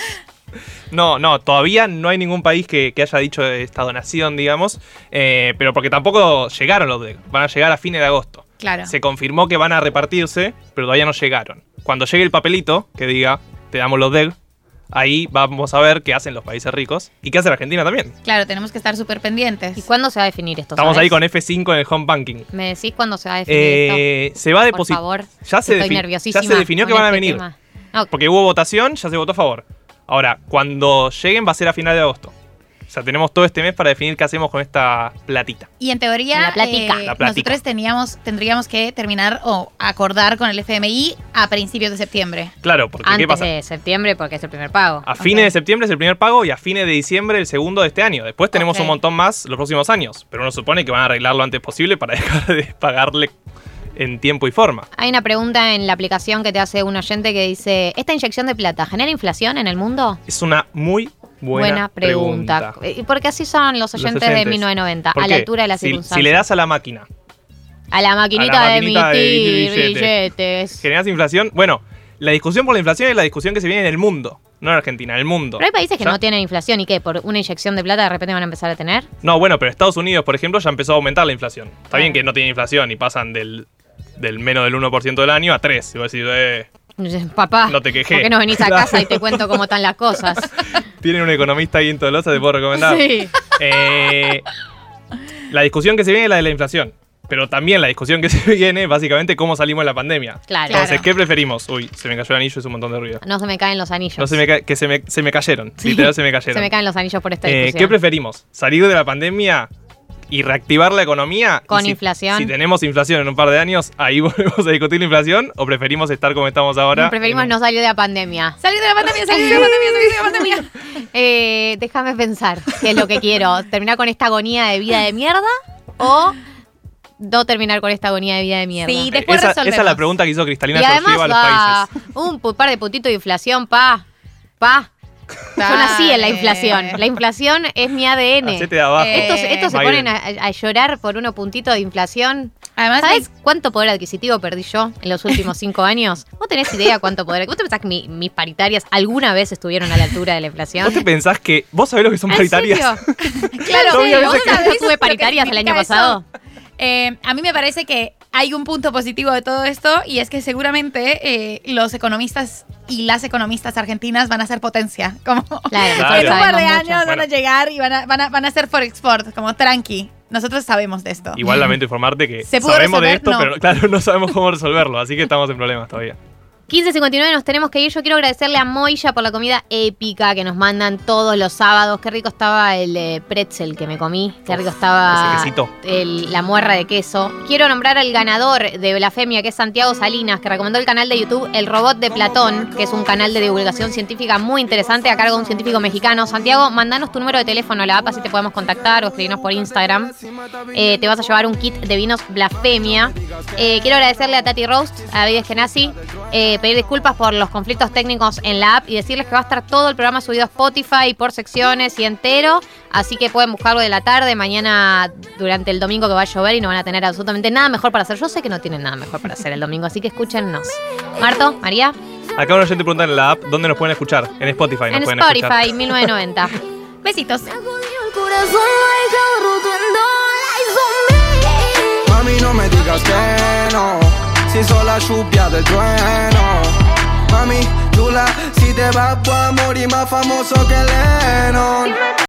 No, no, todavía no hay ningún país que, que haya dicho esta donación, digamos, eh, pero porque tampoco llegaron los DEC, van a llegar a fines de agosto. claro. Se confirmó que van a repartirse, pero todavía no llegaron. Cuando llegue el papelito que diga, te damos los DEC, ahí vamos a ver qué hacen los países ricos y qué hace la Argentina también. Claro, tenemos que estar súper pendientes. ¿Y cuándo se va a definir esto? Estamos sabes? ahí con F5 en el home banking. ¿Me decís cuándo se va a definir Eh, esto? se va a Por depositar. favor, ya se, estoy nerviosísima ya se definió que van a este venir. No. Porque hubo votación, ya se votó a favor. Ahora, cuando lleguen va a ser a final de agosto. O sea, tenemos todo este mes para definir qué hacemos con esta platita. Y en teoría, La platica. eh, La platica. nosotros teníamos, tendríamos que terminar o acordar con el FMI a principios de septiembre. Claro, porque ¿qué Antes pasa? de septiembre, porque es el primer pago. A fines de septiembre es el primer pago y a fines de diciembre el segundo de este año. Después tenemos un montón más los próximos años. Pero uno supone que van a arreglar lo antes posible para dejar de pagarle en tiempo y forma. Hay una pregunta en la aplicación que te hace un oyente que dice, ¿esta inyección de plata genera inflación en el mundo? Es una muy buena, pregunta. Eh, Porque así son los Los oyentes, de oyentes. 1990, ¿Por a la altura de las si, circunstancias. si le das a la máquina, a la maquinita, a la de emitir emitir billetes. ¿generas inflación? Bueno, la discusión por la inflación es la discusión que se viene en el mundo. No en Argentina, en el mundo. Pero hay países que ¿Ya? no tienen inflación y que por una inyección de plata de repente van a empezar a tener. No, bueno, pero Estados Unidos, por ejemplo, ya empezó a aumentar la inflación. Está bien que no tiene inflación y pasan del, del menos del 1% del año a 3. Y vos decís, eh, Papá, No te quejé. ¿por qué no venís a casa y te cuento cómo están las cosas? tienen un economista ahí en Tolosa, te puedo recomendar. Sí. Eh, la discusión que se viene es la de la inflación. Pero también la discusión que se viene es básicamente cómo salimos de la pandemia. Claro. Entonces. ¿qué preferimos? Uy, se me cayó el anillo, es un montón de ruido. No se me caen los anillos. No se me ca- que se me, se me cayeron. Literal se me cayeron. Se me caen los anillos por esta Eh, discusión. ¿Qué preferimos? ¿Salir de la pandemia y reactivar la economía? Con si- inflación. Si tenemos inflación en un par de años, ahí volvemos a discutir la inflación o preferimos estar como estamos ahora. Preferimos no salir de la pandemia. Salir de la pandemia, salir de la pandemia, salir de la pandemia. Eh, déjame pensar qué es lo que quiero. ¿Terminar con esta agonía de vida de mierda o no terminar con esta agonía de vida de mierda? Sí, Eh, esa, esa es la pregunta que hizo Cristalina Y además a los va países. un par de puntitos de inflación, pa. Pa. Yo nací en la inflación. La inflación es mi ADN. Abajo, Estos, estos se ponen a, a llorar por unos puntitos de inflación. Además, ¿sabes cuánto poder adquisitivo perdí yo en los últimos cinco años? ¿Vos tenés idea cuánto poder? ¿Vos te pensás que mi- mis paritarias alguna vez estuvieron a la altura de la inflación? ¿Vos te pensás que. ¿Vos sabés lo que son ¿En paritarias? Claro, Yo sí, ¿vos que- tuve paritarias el año pasado. Eh, a mí me parece que hay un punto positivo de todo esto y es que seguramente eh, los economistas y las economistas argentinas van a ser potencia. Como Claro, en un par de años mucho. van a llegar y van a, van a, van a ser for export, como tranqui. Nosotros sabemos de esto. Igual lamento informarte que ¿Se pudo sabemos de esto, No. pero claro, no sabemos cómo resolverlo, así que estamos en problemas todavía. 15.59 nos tenemos que ir. Yo quiero agradecerle a Moya por la comida épica que nos mandan todos los sábados. Qué rico estaba el eh, pretzel que me comí. Qué rico estaba el- la muerra de queso. Quiero nombrar al ganador de Blasfemia, que es Santiago Salinas, que recomendó el canal de YouTube El Robot de Platón, que es un canal de divulgación científica muy interesante a cargo de un científico mexicano. Santiago, mandanos tu número de teléfono a la app, así te podemos contactar o escribirnos por Instagram. Eh, te vas a llevar un kit de vinos Blasfemia. Eh, quiero agradecerle a Tati Roast, a David Genasi, pedir disculpas por los conflictos técnicos en la app y decirles que va a estar todo el programa subido a Spotify por secciones y entero. Así que pueden buscarlo de la tarde, mañana durante el domingo que va a llover y no van a tener absolutamente nada mejor para hacer. Yo sé que no tienen nada mejor para hacer el domingo, así que escúchennos. Marto, María, Acá una gente pregunta en la app dónde nos pueden escuchar. En Spotify nos en pueden Spotify, escuchar. 1990. Besitos. Mami, no me digas que no, si sono la lluvia del trueno. Mami, chula, si te vas, puedo morir más famoso que Lennon.